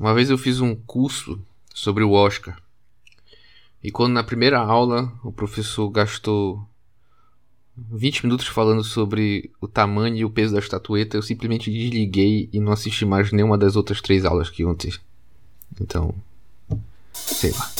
Uma vez eu fiz um curso sobre o Oscar. E quando na primeira aula o professor gastou 20 minutos falando sobre o tamanho e o peso da estatueta, eu simplesmente desliguei e não assisti mais nenhuma das outras três aulas que iam ter. Então, sei lá.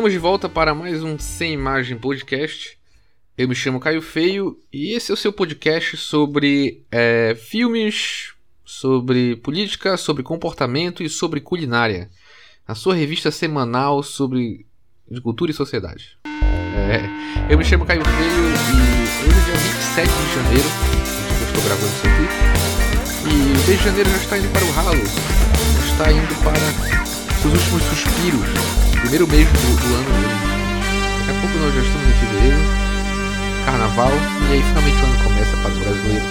Estamos de volta para mais um Sem Imagem Podcast. Eu me chamo Caio Feio e esse é o seu podcast sobre é, filmes, sobre política, sobre comportamento e sobre culinária. A sua revista semanal sobre cultura e sociedade. É, eu me chamo Caio Feio e hoje é dia 27 de janeiro, eu estou gravando isso aqui. E o de janeiro já está indo para o ralo, está indo para os últimos suspiros primeiro mês do, do ano. Daqui a pouco nós já estamos em fevereiro, carnaval, e aí finalmente o ano começa para o brasileiro.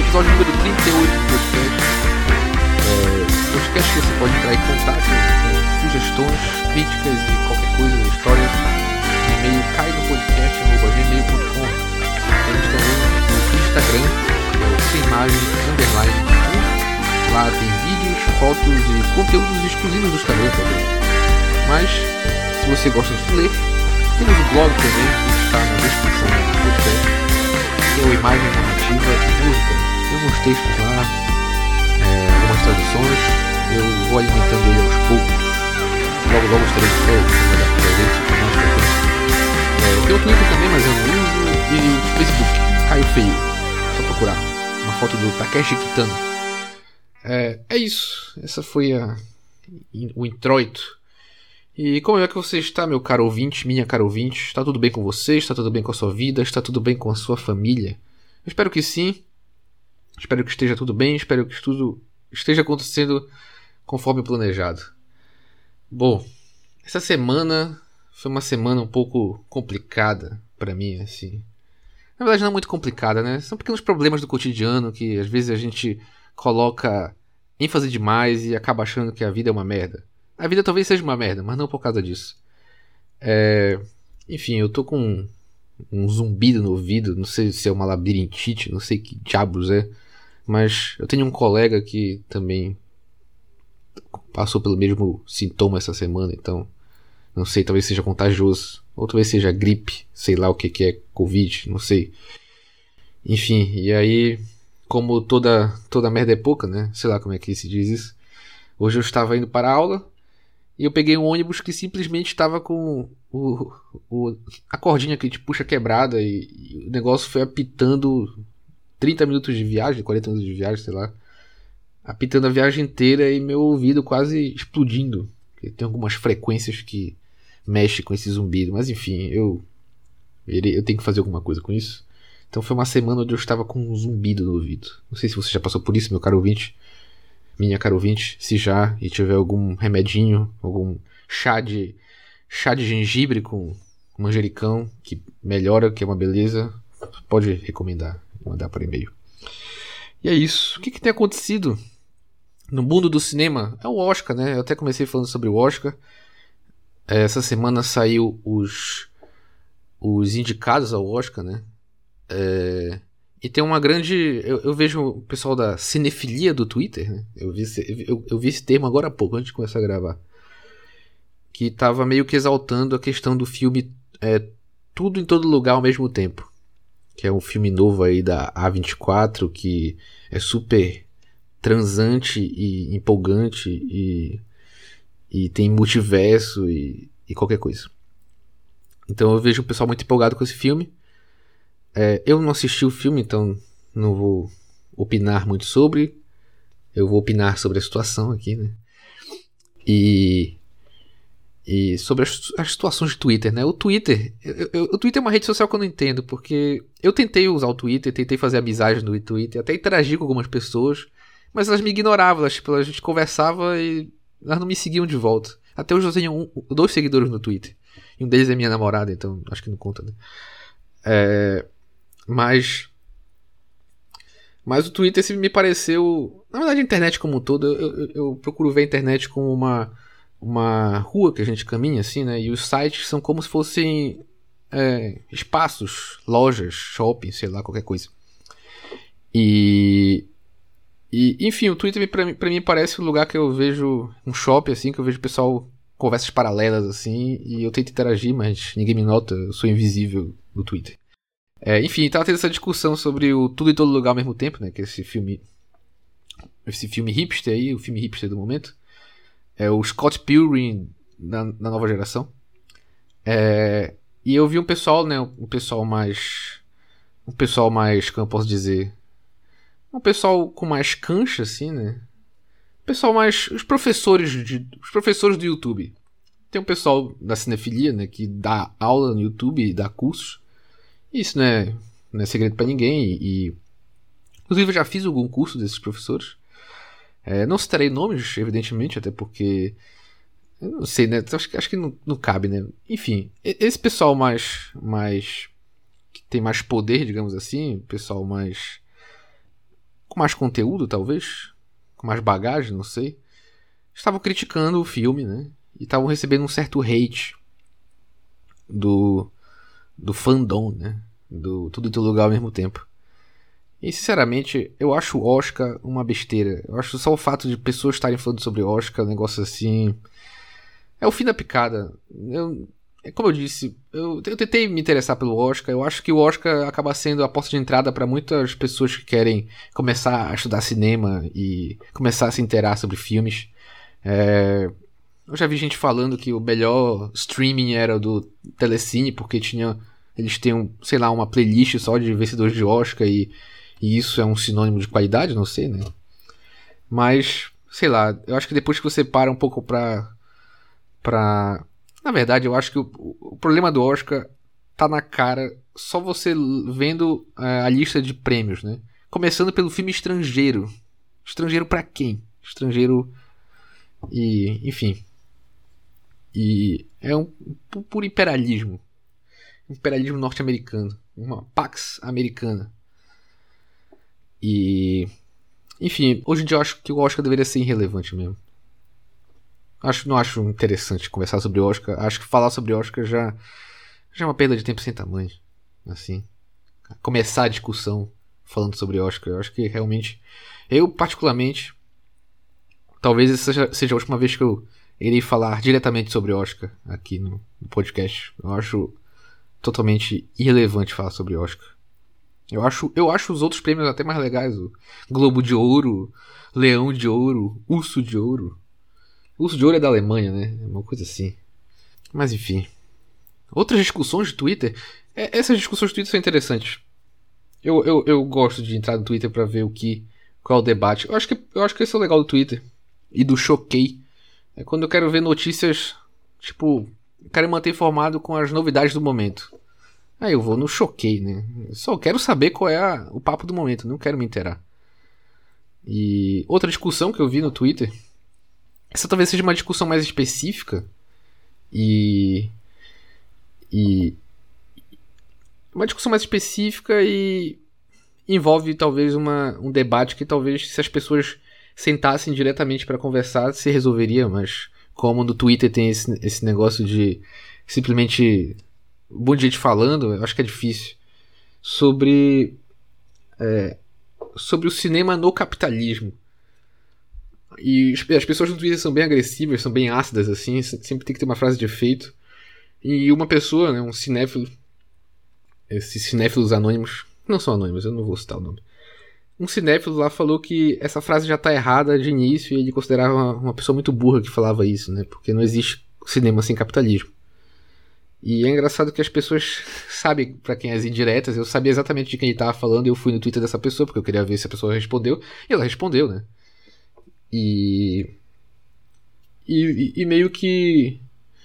Episódio número 38 do podcast. É, podcast que você pode entrar em contato com sugestões, críticas e qualquer coisa, histórias. E-mail cai no podcast gmail.com. Temos também no Instagram, é o sem imagem underline. Lá tem vídeos, fotos e conteúdos exclusivos do Instagram também. Mas, se você gosta de ler, temos o blog também, que está na descrição do podcast, que é o Imagem Narrativa e Música. Tem alguns textos lá, é, algumas traduções, eu vou alimentando ele aos poucos. Logo, logo estarei de volta, vou dar presente com mais. É, tem o Twitter também, mas eu não uso, e o Facebook, Caio Feio. Só procurar uma foto do Takeshi Kitano. É, é isso. Essa foi a, o introito e como é que você está, meu caro ouvinte, minha caro ouvinte? Está tudo bem com você? Está tudo bem com a sua vida? Está tudo bem com a sua família? Eu espero que sim. Espero que esteja tudo bem. Espero que tudo esteja acontecendo conforme planejado. Bom, essa semana foi uma semana um pouco complicada para mim, assim. Na verdade, não é muito complicada, né? São pequenos problemas do cotidiano que às vezes a gente coloca ênfase demais e acaba achando que a vida é uma merda. A vida talvez seja uma merda, mas não por causa disso. É... Enfim, eu tô com um zumbido no ouvido, não sei se é uma labirintite, não sei que diabos é, mas eu tenho um colega que também passou pelo mesmo sintoma essa semana, então não sei, talvez seja contagioso, ou talvez seja gripe, sei lá o que, que é Covid, não sei. Enfim, e aí, como toda, toda merda é pouca, né? Sei lá como é que se diz isso. Hoje eu estava indo para a aula, e eu peguei um ônibus que simplesmente estava com o, o, a cordinha que te puxa quebrada e, e, o negócio foi apitando 30 minutos de viagem, 40 minutos de viagem, sei lá. Apitando a viagem inteira e meu ouvido quase explodindo. Tem algumas frequências que mexem com esse zumbido, mas enfim, eu, eu tenho que fazer alguma coisa com isso. Então foi uma semana onde eu estava com um zumbido no ouvido. Não sei se você já passou por isso, meu caro ouvinte minha caro ouvinte, se já e tiver algum remedinho, algum chá de chá de gengibre com manjericão que melhora, que é uma beleza, pode recomendar, mandar por e-mail. E é isso. O que, que tem acontecido no mundo do cinema? É o Oscar, né? Eu até comecei falando sobre o Oscar. Essa semana saiu os os indicados ao Oscar, né? É, e tem uma grande. Eu, eu, vejo o pessoal da cinefilia do Twitter, né? Eu vi, esse, eu, eu vi esse termo agora há pouco, antes de começar a gravar. Que tava meio que exaltando a questão do filme é, Tudo em Todo Lugar ao mesmo tempo. Que é um filme novo aí da A24 que é super transante e empolgante e, e tem multiverso e, e qualquer coisa. Então eu vejo o pessoal muito empolgado com esse filme. É, eu não assisti o filme, então não vou opinar muito sobre. Eu vou opinar sobre a situação aqui, né? E E sobre as, as situações de Twitter, né? O Twitter. Eu, eu, o Twitter é uma rede social que eu não entendo, porque eu tentei usar o Twitter, tentei fazer amizades no Twitter, até interagir com algumas pessoas, mas elas me ignoravam, elas, tipo, a gente conversava e elas não me seguiam de volta. Até hoje eu tenho um, dois seguidores no Twitter. E um deles é minha namorada, então acho que não conta, né? É, mas. Mas o Twitter me pareceu. Na verdade, a internet como um todo, eu, eu, eu procuro ver a internet como uma uma rua que a gente caminha assim, né? E os sites são como se fossem é, espaços, lojas, shopping, sei lá, qualquer coisa. E, e enfim, o Twitter para mim, pra mim parece um lugar que eu vejo um shopping assim, que eu vejo pessoal conversas paralelas assim, e eu tento interagir, mas ninguém me nota, eu sou invisível no Twitter. É, enfim, tava tendo essa discussão sobre o Tudo em Todo Lugar ao mesmo tempo, né? Que é esse filme. Esse filme hipster aí, o filme hipster do momento é o Scott Pilgrim da, da nova geração. É, e eu vi um pessoal, né, um pessoal mais um pessoal mais, como eu posso dizer, um pessoal com mais cancha assim, né? Um pessoal mais os professores de os professores do YouTube. Tem um pessoal da cinefilia, né, que dá aula no YouTube e dá cursos. Isso não é, não é segredo para ninguém e, e inclusive eu já fiz algum curso desses professores. É, não citarei nomes, evidentemente, até porque. Eu não sei, né? Acho, acho que não, não cabe, né? Enfim, esse pessoal mais. mais que tem mais poder, digamos assim, pessoal mais. com mais conteúdo, talvez, com mais bagagem, não sei, estavam criticando o filme, né? E estavam recebendo um certo hate do. Do fandom, né? Do tudo em todo lugar ao mesmo tempo. E sinceramente, eu acho o Oscar uma besteira. Eu acho só o fato de pessoas estarem falando sobre Oscar, um negócio assim. É o fim da picada. Eu, é como eu disse, eu, eu, tentei me interessar pelo Oscar. Eu acho que o Oscar acaba sendo a porta de entrada para muitas pessoas que querem começar a estudar cinema e começar a se interar sobre filmes. É, eu já vi gente falando que o melhor streaming era do Telecine, porque tinha. Eles têm, sei lá, uma playlist só de vencedores de Oscar e e isso é um sinônimo de qualidade, não sei, né? Mas, sei lá, eu acho que depois que você para um pouco pra. pra... Na verdade, eu acho que o, o problema do Oscar tá na cara só você vendo a, a lista de prêmios, né? Começando pelo filme estrangeiro. Estrangeiro para quem? Estrangeiro. E. enfim. E é um puro imperialismo. Imperialismo norte-americano. Uma pax americana. E. Enfim, hoje em dia eu acho que o Oscar deveria ser irrelevante mesmo. Acho, não acho interessante conversar sobre Oscar. Acho que falar sobre Oscar já, já é uma perda de tempo sem tamanho. Assim. Começar a discussão falando sobre Oscar. Eu acho que realmente. Eu, particularmente. Talvez essa seja a última vez que eu irei falar diretamente sobre Oscar aqui no, no podcast. Eu acho totalmente irrelevante falar sobre Oscar. Eu acho, eu acho os outros prêmios até mais legais. O Globo de Ouro, Leão de Ouro, Urso de Ouro. Urso de Ouro é da Alemanha, né? É uma coisa assim. Mas enfim. Outras discussões de Twitter. É, essas discussões de Twitter são interessantes. Eu, eu, eu gosto de entrar no Twitter para ver o que. qual é o debate. Eu acho, que, eu acho que esse é o legal do Twitter. E do Choquei. É quando eu quero ver notícias. Tipo, quero manter informado com as novidades do momento. Aí eu vou no choquei, né? Só quero saber qual é a, o papo do momento, não quero me inteirar. E outra discussão que eu vi no Twitter. Essa talvez seja uma discussão mais específica. E. E. Uma discussão mais específica e. Envolve talvez uma, um debate que talvez se as pessoas sentassem diretamente para conversar se resolveria, mas como no Twitter tem esse, esse negócio de simplesmente um monte de gente falando, eu acho que é difícil, sobre, é, sobre o cinema no capitalismo. E as pessoas no Twitter são bem agressivas, são bem ácidas, assim, sempre tem que ter uma frase de efeito. E uma pessoa, né, um cinéfilo, esses cinéfilos anônimos, não são anônimos, eu não vou citar o nome. Um cinéfilo lá falou que essa frase já está errada de início e ele considerava uma, uma pessoa muito burra que falava isso, né? Porque não existe cinema sem capitalismo. E é engraçado que as pessoas sabem para quem é as indiretas. Eu sabia exatamente de quem ele tava falando eu fui no Twitter dessa pessoa, porque eu queria ver se a pessoa respondeu. E ela respondeu, né? E. E, e meio que.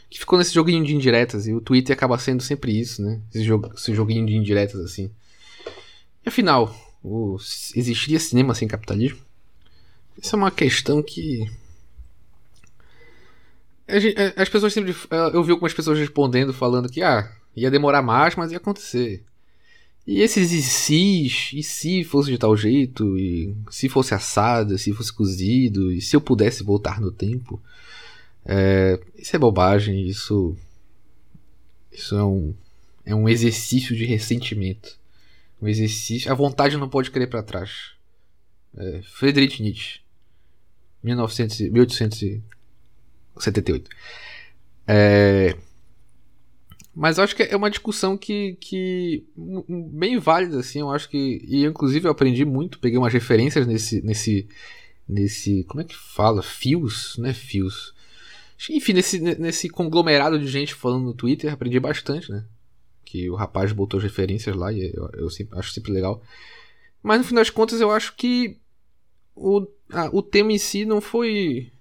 que ficou nesse joguinho de indiretas, e o Twitter acaba sendo sempre isso, né? Esse, jogo, esse joguinho de indiretas assim. E afinal, o, existiria cinema sem capitalismo? Isso é uma questão que. As pessoas sempre. Eu vi algumas pessoas respondendo, falando que ah, ia demorar mais, mas ia acontecer. E esses e se, e se fosse de tal jeito, e se fosse assado, se fosse cozido, e se eu pudesse voltar no tempo. É, isso é bobagem, isso. Isso é um, é um exercício de ressentimento. Exercício. A vontade não pode querer para trás. É, Friedrich Nietzsche. 1900, 1878. É, mas eu acho que é uma discussão que, que bem válida, assim. Eu acho que. E inclusive eu aprendi muito, peguei umas referências nesse. nesse. nesse. Como é que fala? Fios, né? Fios. Enfim, nesse, nesse conglomerado de gente falando no Twitter, aprendi bastante, né? Que o rapaz botou as referências lá e eu, eu sempre, acho sempre legal. Mas no fim das contas eu acho que o, o tema em si não foi.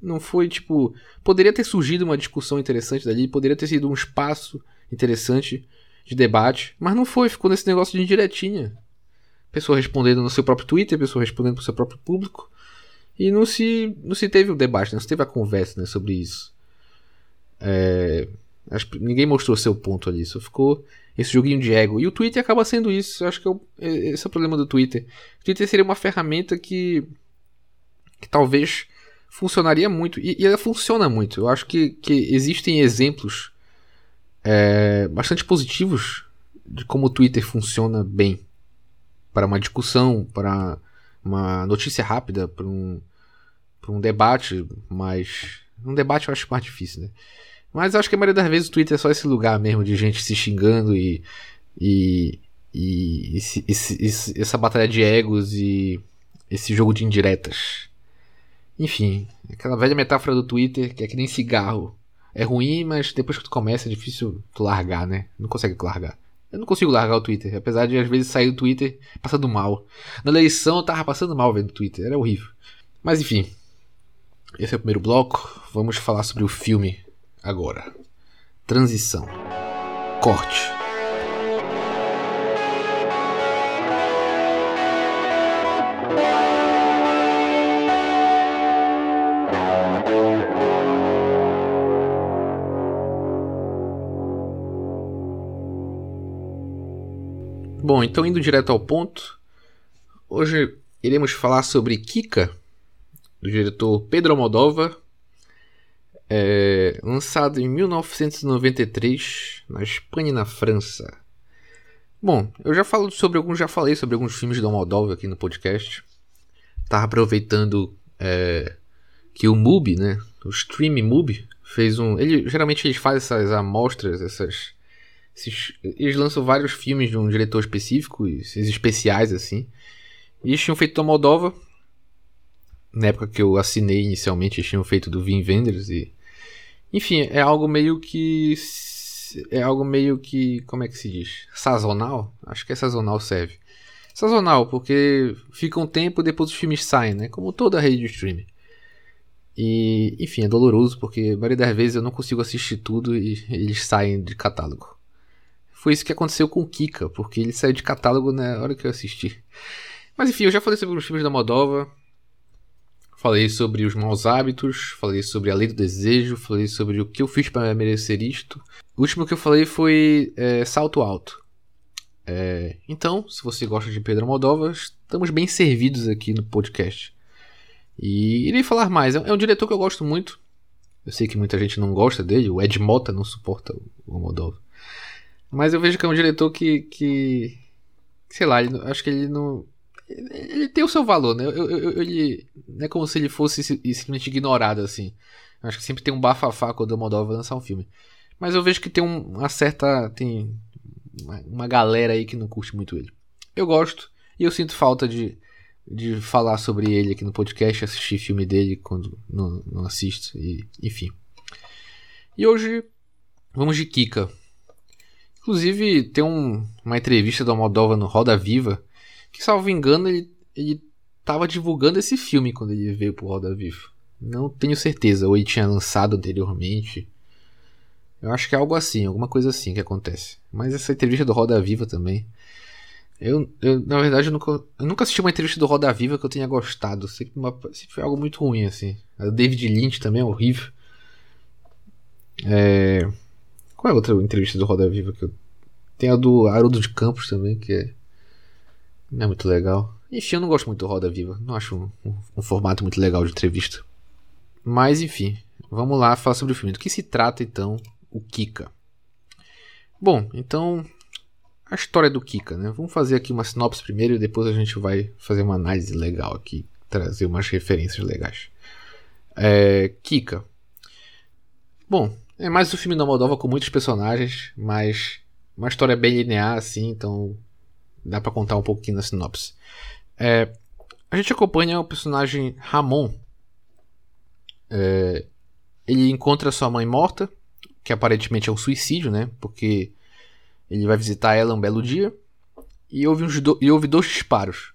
Não foi tipo. Poderia ter surgido uma discussão interessante dali, poderia ter sido um espaço interessante de debate, mas não foi, ficou nesse negócio de indiretinha. Pessoa respondendo no seu próprio Twitter, pessoa respondendo pro seu próprio público. E não se, não se teve o debate, não se teve a conversa né, sobre isso. É, acho, ninguém mostrou seu ponto ali, só ficou esse joguinho de ego. E o Twitter acaba sendo isso. Eu acho que é o, é, esse é o problema do Twitter. O Twitter seria uma ferramenta que, que talvez funcionaria muito. E, e ela funciona muito. Eu acho que, que existem exemplos é, bastante positivos de como o Twitter funciona bem para uma discussão, para uma notícia rápida, para um, para um debate, mas um debate eu acho mais difícil, né? Mas acho que a maioria das vezes o Twitter é só esse lugar mesmo de gente se xingando e. e. e esse, esse, essa batalha de egos e esse jogo de indiretas. Enfim, aquela velha metáfora do Twitter que é que nem cigarro. É ruim, mas depois que tu começa é difícil tu largar, né? Não consegue largar. Eu não consigo largar o Twitter, apesar de às vezes sair do Twitter passando mal. Na eleição eu tava passando mal vendo o Twitter, era horrível. Mas enfim, esse é o primeiro bloco. Vamos falar sobre o filme agora. Transição. Corte. Bom, então indo direto ao ponto, hoje iremos falar sobre Kika, do diretor Pedro Almodóvar, é, lançado em 1993 na Espanha e na França. Bom, eu já falo sobre alguns, já falei sobre alguns filmes do Almodóvar aqui no podcast. Tava aproveitando é, que o Mubi, né, o Stream Mubi, fez um, ele geralmente eles fazem essas amostras, essas esses, eles lançam vários filmes de um diretor específico, esses especiais assim. E eles tinham feito Almodóvar, na época que eu assinei inicialmente, eles tinham feito do Vin Vendors e. Enfim, é algo meio que. É algo meio que. Como é que se diz? Sazonal? Acho que é sazonal serve. Sazonal, porque fica um tempo depois os filmes saem, né? Como toda rede de streaming. E, enfim, é doloroso porque a maioria das vezes eu não consigo assistir tudo e eles saem de catálogo. Foi isso que aconteceu com o Kika, porque ele saiu de catálogo na hora que eu assisti. Mas enfim, eu já falei sobre os filmes da Moldova, Falei sobre os maus hábitos, falei sobre a lei do desejo, falei sobre o que eu fiz para merecer isto. O último que eu falei foi é, Salto Alto. É, então, se você gosta de Pedro Moldova, estamos bem servidos aqui no podcast. E irei falar mais. É um diretor que eu gosto muito. Eu sei que muita gente não gosta dele, o Ed Mota não suporta o Moldova. Mas eu vejo que é um diretor que. que sei lá, ele, acho que ele não ele tem o seu valor, né? Eu, eu, ele, não é como se ele fosse simplesmente ignorado, assim. Eu acho que sempre tem um bafafá quando o Moldova lançar um filme. Mas eu vejo que tem uma certa. Tem uma, uma galera aí que não curte muito ele. Eu gosto e eu sinto falta de, de falar sobre ele aqui no podcast, assistir filme dele quando não, não assisto, e, enfim. E hoje vamos de Kika. Inclusive, tem um, uma entrevista do Moldova no Roda Viva que, salvo engano, ele, ele tava divulgando esse filme quando ele veio pro Roda Viva. Não tenho certeza, ou ele tinha lançado anteriormente. Eu acho que é algo assim, alguma coisa assim que acontece. Mas essa entrevista do Roda Viva também. Eu, eu na verdade, eu nunca, eu nunca assisti uma entrevista do Roda Viva que eu tenha gostado. Sempre, uma, sempre foi algo muito ruim, assim. A David Lynch também é horrível. É... Qual é a outra entrevista do Roda Viva que eu. Tem a do Haroldo de Campos também, que é. Não é muito legal. Enfim, eu não gosto muito do Roda Viva. Não acho um, um, um formato muito legal de entrevista. Mas enfim, vamos lá falar sobre o filme. Do que se trata então o Kika? Bom, então a história do Kika, né? Vamos fazer aqui uma sinopse primeiro e depois a gente vai fazer uma análise legal aqui, trazer umas referências legais. É, Kika. Bom, é mais um filme da Moldova com muitos personagens, mas uma história bem linear assim, então dá para contar um pouquinho na sinopse. É, a gente acompanha o personagem Ramon. É, ele encontra sua mãe morta, que aparentemente é um suicídio, né? Porque ele vai visitar ela um belo dia e ouve, uns do, e ouve dois disparos.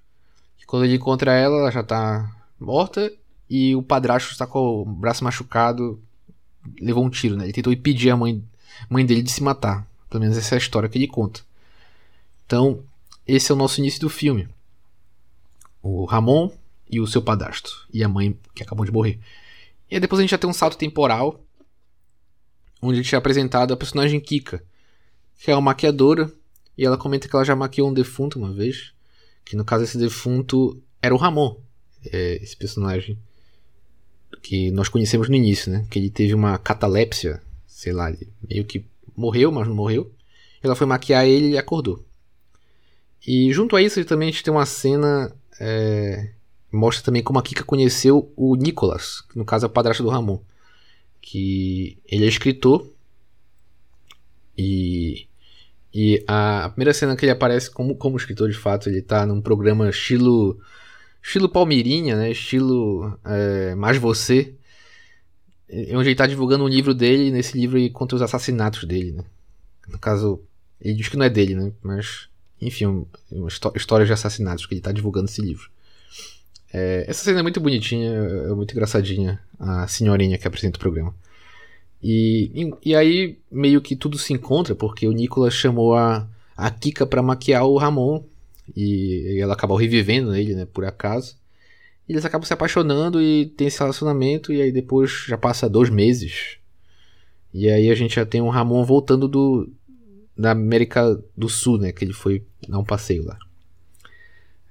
E quando ele encontra ela, ela já tá morta e o padrasto está com o braço machucado, levou um tiro, né? Ele tentou impedir a mãe, mãe dele de se matar. Pelo menos essa é a história que ele conta. Então, esse é o nosso início do filme. O Ramon e o seu padrasto. E a mãe que acabou de morrer. E depois a gente já tem um salto temporal. Onde a gente é apresentado a personagem Kika que é uma maquiadora, e ela comenta que ela já maquiou um defunto uma vez, que no caso esse defunto era o Ramon, é, esse personagem que nós conhecemos no início, né? Que ele teve uma catalepsia, sei lá, ele meio que morreu, mas não morreu. Ela foi maquiar ele e acordou. E junto a isso também a gente tem uma cena é, mostra também como a Kika conheceu o Nicolas, que no caso é o padrasto do Ramon, que ele é escritor e, e a, primeira cena que ele aparece como, como escritor de fato, ele tá num programa estilo estilo Palmeirinha, né? Estilo é, Mais Você. Onde ele tá divulgando um livro dele, e nesse livro ele conta os assassinatos dele, né? No caso, ele diz que não é dele, né? Mas, enfim, uma história de assassinatos, que ele tá divulgando esse livro. É, essa cena é muito bonitinha, é muito engraçadinha, a senhorinha que apresenta o programa. E, e, aí meio que tudo se encontra, porque o Nicolas chamou a, a Kika para maquiar o Ramon. E, e, ela acabou revivendo ele, né, por acaso. E eles acabam se apaixonando e tem esse relacionamento, e aí depois já passa dois meses. E aí a gente já tem o Ramon voltando do, da América do Sul, né, que ele foi dar um passeio lá.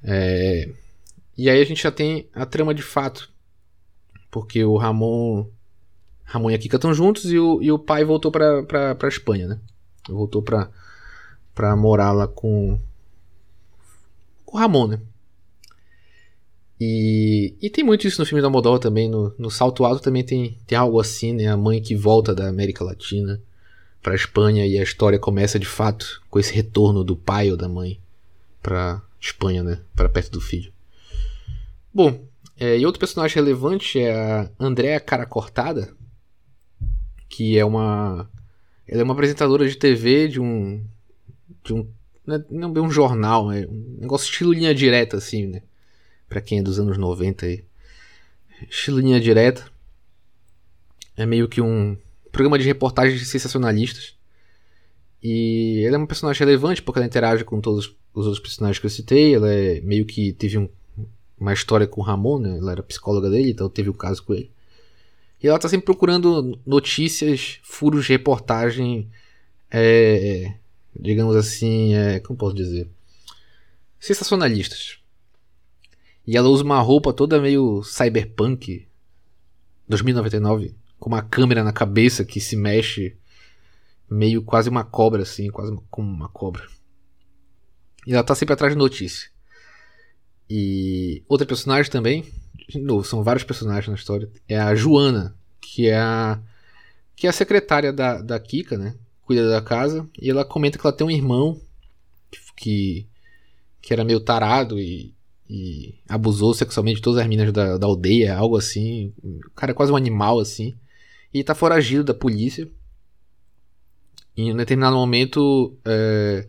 É, e aí a gente já tem a trama de fato. Porque o Ramon Ramon e a Kika estão juntos e o, e o pai voltou pra, pra, pra Espanha, né? Voltou pra, pra morar lá com, com o Ramon, né? E, e tem muito isso no filme da Moldova também. No, no Salto Alto também tem, tem algo assim, né? A mãe que volta da América Latina pra Espanha e a história começa de fato com esse retorno do pai ou da mãe pra Espanha, né? Pra perto do filho. Bom, é, e outro personagem relevante é a Andréa Cara Cortada, que é uma ela é uma apresentadora de TV de um de um não é um jornal, é um negócio estilo linha direta assim, né? Para quem é dos anos 90 aí. Estilo linha direta. É meio que um programa de reportagens sensacionalistas. E ela é uma personagem relevante porque ela interage com todos os outros personagens que eu citei. Ela é meio que teve um, uma história com o Ramon, né? Ela era psicóloga dele, então teve um caso com ele. E ela tá sempre procurando notícias, furos de reportagem, é, digamos assim, é, como posso dizer? Sensacionalistas. E ela usa uma roupa toda meio cyberpunk, 2099, com uma câmera na cabeça que se mexe, meio quase uma cobra assim, quase como uma cobra. E ela tá sempre atrás de notícia. E outra personagem também, de novo, são vários personagens na história. É a Joana, que é a, que é a secretária da, da Kika, né? Cuida da casa. E ela comenta que ela tem um irmão que, que era meio tarado e, e abusou sexualmente de todas as meninas da, da aldeia, algo assim. O cara é quase um animal, assim. E tá foragido da polícia. E em um determinado momento, é,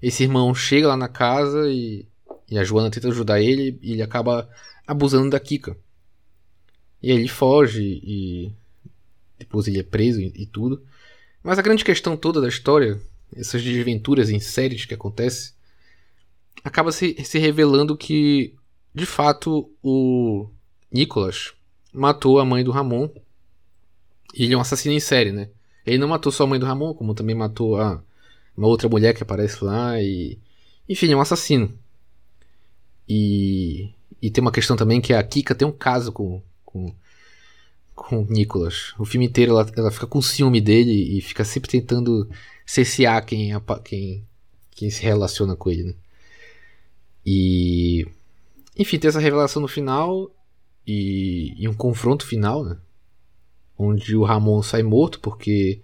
esse irmão chega lá na casa e, e a Joana tenta ajudar ele e ele acaba abusando da Kika. E aí ele foge e depois ele é preso e, e tudo. Mas a grande questão toda da história, essas desventuras em séries que acontecem, acaba se, se revelando que, de fato, o Nicholas matou a mãe do Ramon. E ele é um assassino em série, né? Ele não matou só a mãe do Ramon, como também matou a, uma outra mulher que aparece lá e. Enfim, é um assassino. E. E tem uma questão também que a Kika tem um caso com. com com o Nicholas. O filme inteiro ela, ela fica com ciúme dele e fica sempre tentando cessear quem, quem, quem se relaciona com ele, né? E. Enfim, tem essa revelação no final e, e um confronto final, né? Onde o Ramon sai morto porque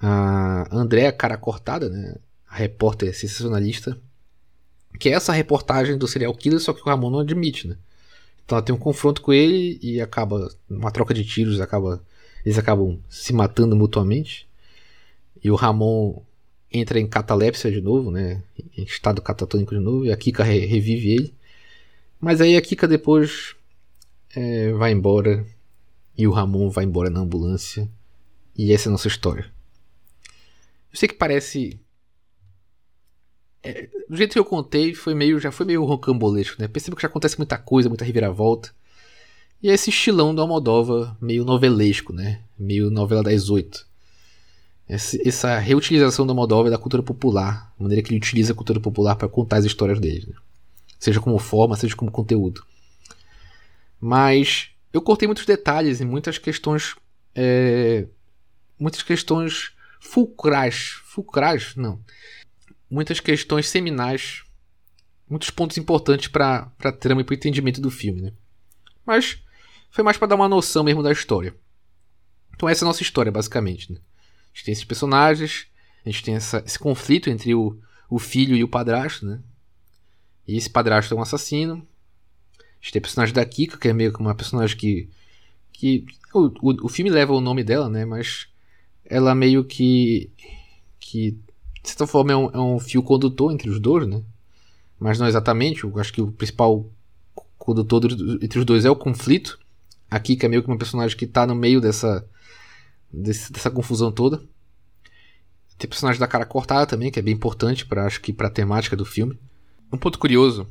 a Andréa Cara Cortada, né? A repórter sensacionalista. Que é essa reportagem do serial killer, só que o Ramon não admite, né? Então ela tem um confronto com ele e acaba. Uma troca de tiros, acaba. Eles acabam se matando mutuamente. E o Ramon entra em catalepsia de novo, né? Em estado catatônico de novo. E a Kika re revive ele. Mas aí a Kika depois é, vai embora. E o Ramon vai embora na ambulância. E essa é a nossa história. Eu sei que parece é, do jeito que eu contei, foi meio, já foi meio rocambolesco, né? Percebo que já acontece muita coisa, muita reviravolta. E é esse estilão do Almodóvar, meio novelesco, né? Meio novela das oito. Essa reutilização do Almodóvar da cultura popular, a maneira que ele utiliza a cultura popular para contar as histórias dele. Né? Seja como forma, seja como conteúdo. Mas eu cortei muitos detalhes e muitas questões. É, muitas questões fulcrais. Fulcrais? Não muitas questões seminais, muitos pontos importantes para a trama e para o entendimento do filme, né? Mas foi mais para dar uma noção mesmo da história. Então essa é a nossa história, basicamente. Né? A gente tem esses personagens, a gente tem essa, esse conflito entre o, o filho e o padrasto, né? E esse padrasto é um assassino. A gente tem a personagem da Kika, que é meio que uma personagem que. que o, o, o filme leva o nome dela, né? Mas ela meio que. que de certa forma é um, é um fio condutor entre os dois, né? Mas não exatamente. Eu acho que o principal condutor entre os dois é o conflito. Aqui que é meio que uma personagem que tá no meio dessa desse, dessa confusão toda. Tem personagem da cara cortada também, que é bem importante para acho que para a temática do filme. Um ponto curioso.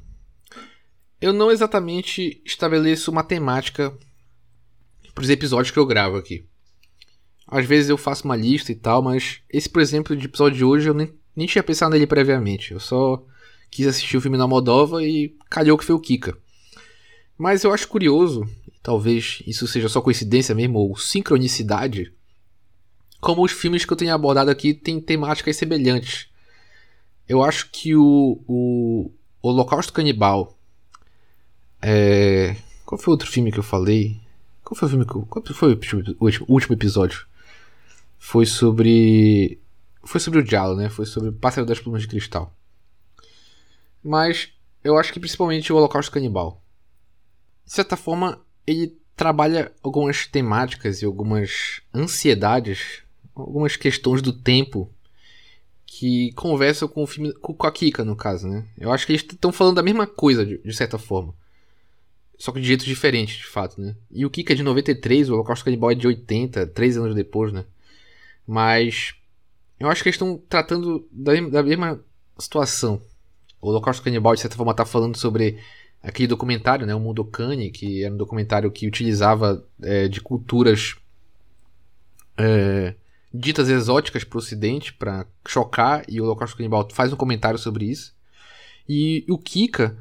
Eu não exatamente estabeleço uma temática para os episódios que eu gravo aqui. Às vezes eu faço uma lista e tal, mas esse, por exemplo, de episódio de hoje eu nem, nem tinha pensado nele previamente. Eu só quis assistir o filme na Moldova e calhou que foi o Kika. Mas eu acho curioso, talvez isso seja só coincidência mesmo, ou sincronicidade, como os filmes que eu tenho abordado aqui têm temáticas semelhantes. Eu acho que o, o Holocausto Canibal. É... Qual foi o outro filme que eu falei? Qual foi o filme que eu... Qual foi o último episódio? foi sobre. Foi sobre o Diallo, né? Foi sobre o Pássaro das Plumas de Cristal. Mas eu acho que principalmente o Holocausto Canibal. De certa forma, ele trabalha algumas temáticas e algumas ansiedades, algumas questões do tempo que conversam com o filme, com a Kika, no caso, né? Eu acho que eles estão falando da mesma coisa, de, de, certa forma. Só que de jeitos diferentes, de fato, né? E o Kika é de 93, o Holocausto Canibal é de 80, três anos depois, né? Mas eu acho que eles estão tratando da, da mesma situação. O Holocausto Canibal, de certa forma, está falando sobre aquele documentário, né, o Mundo Cane, que era um documentário que utilizava é, de culturas é, ditas exóticas para o Ocidente para chocar, e o Holocausto Canibal faz um comentário sobre isso. E o Kika,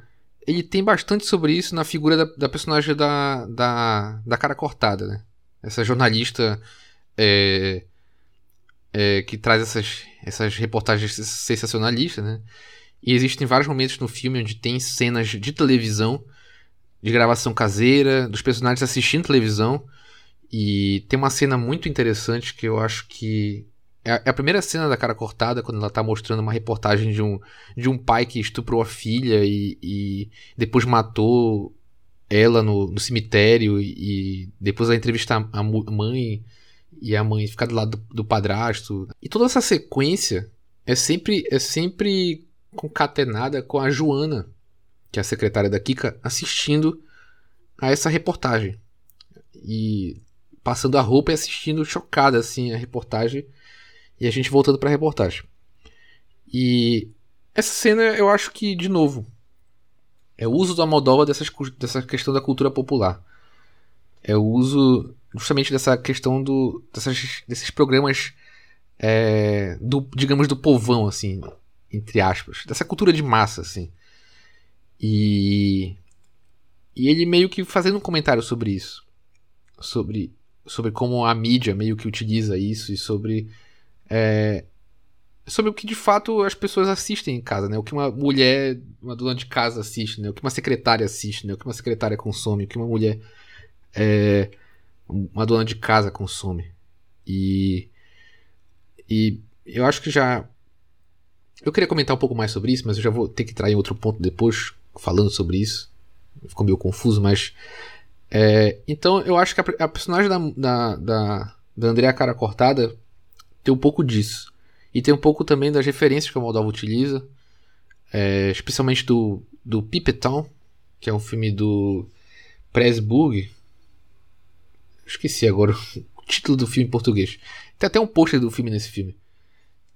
ele tem bastante sobre isso na figura da, da personagem da, da, da cara cortada, né? Essa jornalista é, é, que traz essas, essas reportagens sensacionalistas, né? E existem vários momentos no filme onde tem cenas de televisão, de gravação caseira, dos personagens assistindo televisão. E tem uma cena muito interessante que eu acho que. É, é a primeira cena da cara cortada, quando ela tá mostrando uma reportagem de um, de um pai que estuprou a filha e, e depois matou ela no, no cemitério. E depois ela entrevista a mãe e a mãe ficar do lado do, do padrasto. E toda essa sequência é sempre, é sempre concatenada com a Joana, que é a secretária da Kika, assistindo a essa reportagem. E passando a roupa e assistindo chocada assim a reportagem. E a gente voltando para a reportagem. E essa cena eu acho que, de novo, é o uso da Moldova dessas, dessa questão da cultura popular. É o uso justamente dessa questão do, dessas, desses programas, é, do, digamos, do povão, assim, entre aspas. Dessa cultura de massa, assim. E, e ele meio que fazendo um comentário sobre isso. Sobre, sobre como a mídia meio que utiliza isso e sobre é, sobre o que de fato as pessoas assistem em casa, né? O que uma mulher, uma dona de casa assiste, né? O que uma secretária assiste, né? O que uma secretária consome, o que uma mulher, é, uma dona de casa consome. E, e eu acho que já. Eu queria comentar um pouco mais sobre isso, mas eu já vou ter que em outro ponto depois, falando sobre isso. Ficou meio confuso, mas. É, então eu acho que a, a personagem da, da, da, da Andrea Cara Cortada tem um pouco disso. E tem um pouco também das referências que a Moldova utiliza, é, especialmente do, do Pipeton, que é um filme do Presburg. Esqueci agora o título do filme em português. Tem até um pôster do filme nesse filme.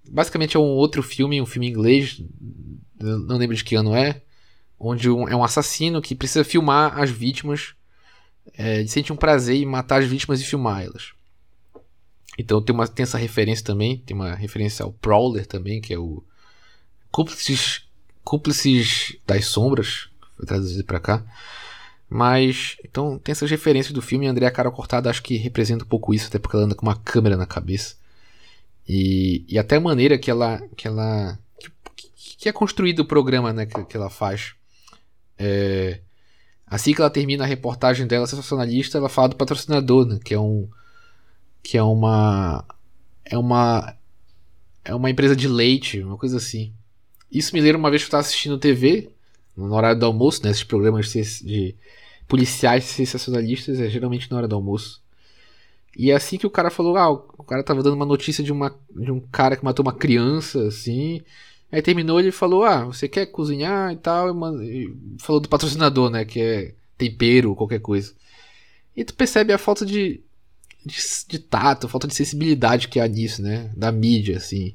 Basicamente é um outro filme, um filme inglês, não lembro de que ano é, onde um, é um assassino que precisa filmar as vítimas. É, sente um prazer em matar as vítimas e filmar elas. Então tem, uma, tem essa referência também, tem uma referência ao Prowler também, que é o Cúmplices, Cúmplices das Sombras, foi traduzido para cá. Mas, então tem essas referências do filme, a Andrea Cara Cortada acho que representa um pouco isso, até porque ela anda com uma câmera na cabeça. E, e até a maneira que ela. que ela. que, que é construído o programa né, que, que ela faz. É, assim que ela termina a reportagem dela sensacionalista, ela fala do patrocinador, né, que é um que é uma é uma é uma empresa de leite, uma coisa assim. Isso me lembra uma vez que eu estava assistindo TV, no horário do almoço, né, esses programas de policiais sensacionalistas, é geralmente na hora do almoço. E é assim que o cara falou, ah, o cara tava dando uma notícia de, uma, de um cara que matou uma criança, assim. Aí terminou ele falou, ah, você quer cozinhar e tal, e falou do patrocinador, né, que é tempero, qualquer coisa. E tu percebe a falta de, de, de tato, falta de sensibilidade que há nisso, né? Da mídia, assim.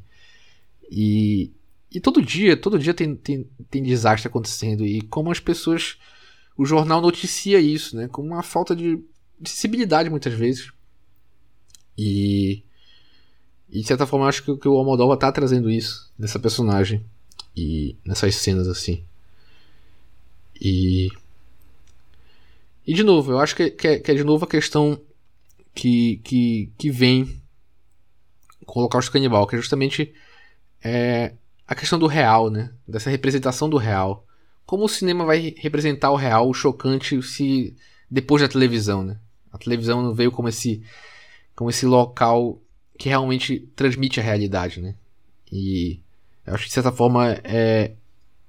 E, e todo dia, todo dia tem, tem, tem desastre acontecendo. E como as pessoas. O jornal noticia isso, né? Com uma falta de, de sensibilidade muitas vezes. E. E de certa forma acho que, que o Almodóvar tá trazendo isso nessa personagem. E nessas cenas assim. E. E de novo, eu acho que, que, é, que é de novo a questão que, que, que vem com o Holocausto Canibal, que é justamente é, a questão do real, né? Dessa representação do real. Como o cinema vai representar o real, o chocante, se depois da televisão, né? A televisão não veio como esse, como esse local que realmente transmite a realidade, né? E eu acho que de certa forma é,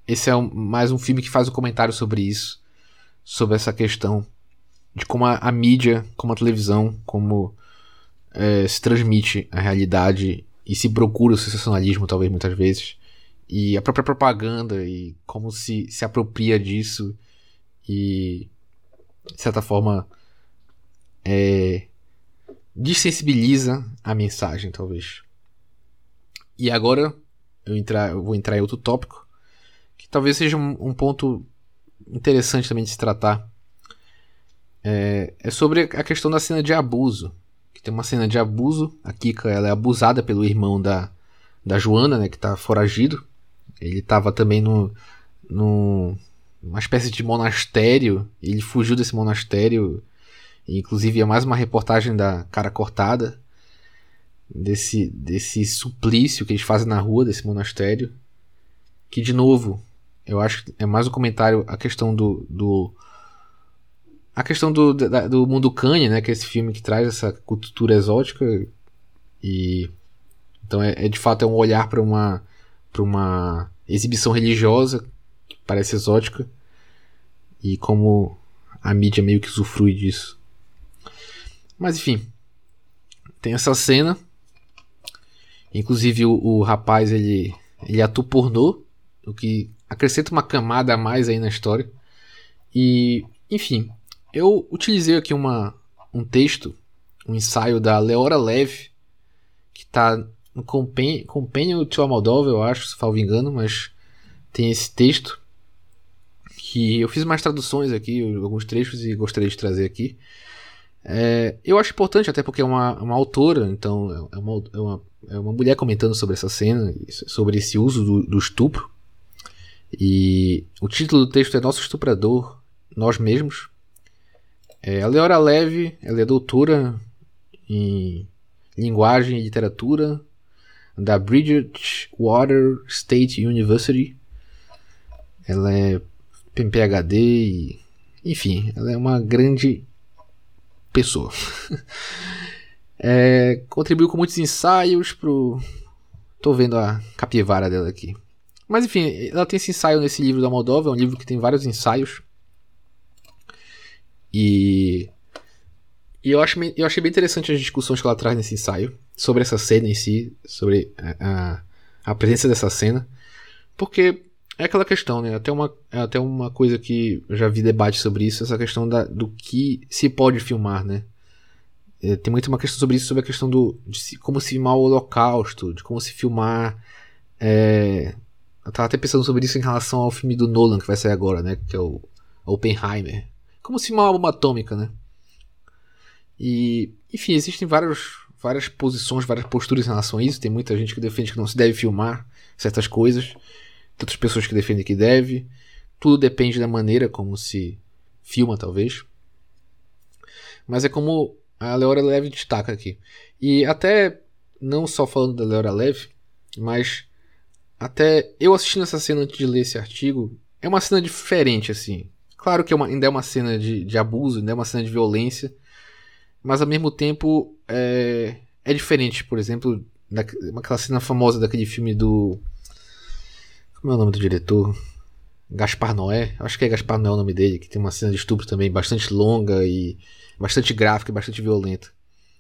esse é um, mais um filme que faz um comentário sobre isso, sobre essa questão de como a, a mídia, como a televisão, como é, se transmite a realidade e se procura o sensacionalismo, talvez muitas vezes, e a própria propaganda e como se se apropria disso e de certa forma é, desensibiliza a mensagem, talvez. E agora eu, entrar, eu vou entrar em outro tópico que talvez seja um, um ponto interessante também de se tratar é, é sobre a questão da cena de abuso. Que tem uma cena de abuso. A Kika ela é abusada pelo irmão da, da Joana, né, que está foragido. Ele estava também no, no uma espécie de monastério. Ele fugiu desse monastério. Inclusive é mais uma reportagem da cara cortada desse desse suplício que eles fazem na rua desse monastério. Que de novo, eu acho que é mais um comentário a questão do, do a questão do, do, do mundo Kanye, né, que é esse filme que traz essa cultura exótica e então é, é de fato é um olhar para uma para uma exibição religiosa que parece exótica e como a mídia meio que usufrui disso. Mas enfim, tem essa cena. Inclusive o, o rapaz ele ele atua pornô, o que acrescenta uma camada a mais aí na história. E enfim, eu utilizei aqui uma, um texto, um ensaio da Leora Leve, que está no Companion, Companion to a Moldova, eu acho, se me engano, mas tem esse texto que eu fiz mais traduções aqui, alguns trechos e gostaria de trazer aqui. É, eu acho importante, até porque é uma, uma autora, então é uma, é, uma, é uma mulher comentando sobre essa cena, sobre esse uso do, do estupro. E o título do texto é Nosso Estuprador, Nós Mesmos. É, a Leora Leve, ela é doutora em linguagem e literatura da Bridgewater State University. Ela é PhD e enfim, ela é uma grande pessoa. é, contribuiu com muitos ensaios pro. Tô vendo a capivara dela aqui. Mas enfim, ela tem esse ensaio nesse livro da Moldova, é um livro que tem vários ensaios. E. E eu, acho, eu achei bem interessante as discussões que ela traz nesse ensaio sobre essa cena em si, sobre a, a, a presença dessa cena. Porque é aquela questão, né? Até uma, até uma coisa que eu já vi debate sobre isso, essa questão da, do que se pode filmar, né? É, tem muito uma questão sobre isso, sobre a questão do, de se, como se filmar o holocausto, de como se filmar. É, eu tava até pensando sobre isso em relação ao filme do Nolan que vai sair agora, né? Que é o Oppenheimer. Como se uma bomba atômica, né? E, enfim, existem vários, várias posições, várias posturas em relação a isso. Tem muita gente que defende que não se deve filmar certas coisas outras pessoas que defendem que deve. Tudo depende da maneira como se filma, talvez. Mas é como a Leora Leve destaca aqui. E até, não só falando da Leora Leve, mas até eu assistindo essa cena antes de ler esse artigo, é uma cena diferente, assim. Claro que é uma, ainda é uma cena de, de abuso, ainda é uma cena de violência, mas ao mesmo tempo é, é diferente, por exemplo, daquela cena famosa daquele filme do como é o nome do diretor? Gaspar Noé. Acho que é Gaspar Noé o nome dele, que tem uma cena de estupro também bastante longa e bastante gráfica e bastante violenta.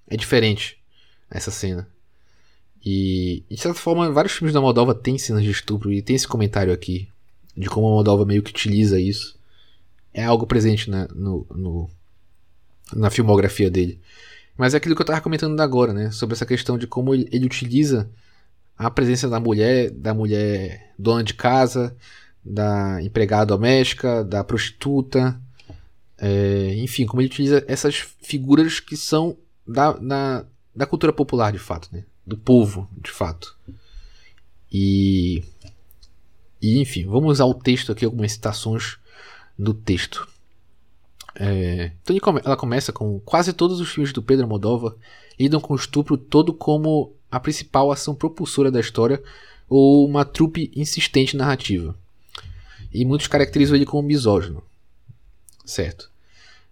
É diferente essa cena. E, de certa forma, vários filmes da Moldova têm cenas de estupro e tem esse comentário aqui de como a Moldova meio que utiliza isso. É algo presente na, no, no, na filmografia dele. Mas é aquilo que eu estava comentando agora, né? Sobre essa questão de como ele, ele utiliza a presença da mulher, da mulher dona de casa, da empregada doméstica, da prostituta, é, enfim, como ele utiliza essas figuras que são da, da, da cultura popular de fato, né? do povo de fato. E, e enfim, vamos usar o texto aqui, algumas citações do texto. É, então ela começa com quase todos os filmes do Pedro Moldova lidam com o estupro todo como a principal ação propulsora da história ou uma trupe insistente narrativa. E muitos caracterizam ele como misógino. Certo.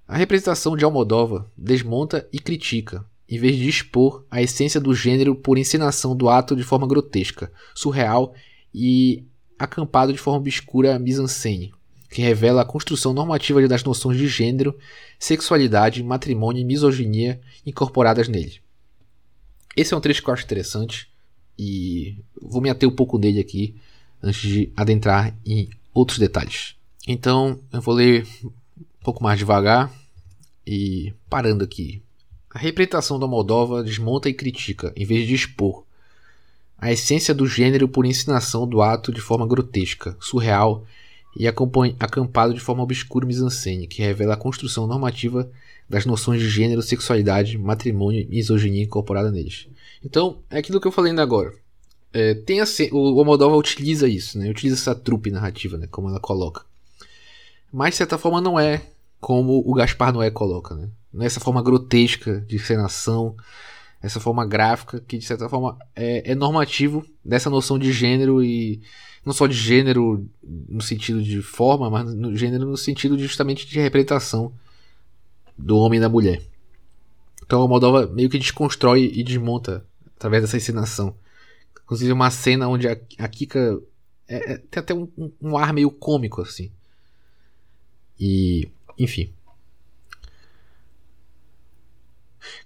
A representação de Almodóvar desmonta e critica, em vez de expor a essência do gênero por encenação do ato de forma grotesca, surreal e acampado de forma obscura mise-en-scène, que revela a construção normativa das noções de gênero, sexualidade, matrimônio e misoginia incorporadas nele. Esse é um trecho que eu acho interessante e vou me ater um pouco nele aqui antes de adentrar em outros detalhes. Então eu vou ler um pouco mais devagar e parando aqui. A representação da Moldova desmonta e critica, em vez de expor, a essência do gênero por ensinação do ato de forma grotesca, surreal e acampado de forma obscura mise-en-scène, que revela a construção normativa das noções de gênero, sexualidade, matrimônio e misoginia incorporada neles. Então, é aquilo que eu falei ainda agora. É, tem a, o, o Moldova utiliza isso, né? Utiliza essa trupe narrativa, né? Como ela coloca. Mas, de certa forma, não é como o Gaspar Noé coloca, né? Não é essa forma grotesca de encenação, essa forma gráfica que, de certa forma, é, é normativo dessa noção de gênero e não só de gênero no sentido de forma, mas no gênero no sentido de, justamente de representação do homem e da mulher. Então a Moldova meio que desconstrói e desmonta através dessa encenação. Inclusive uma cena onde a, a Kika é, é, tem até um, um, ar meio cômico assim. E, enfim.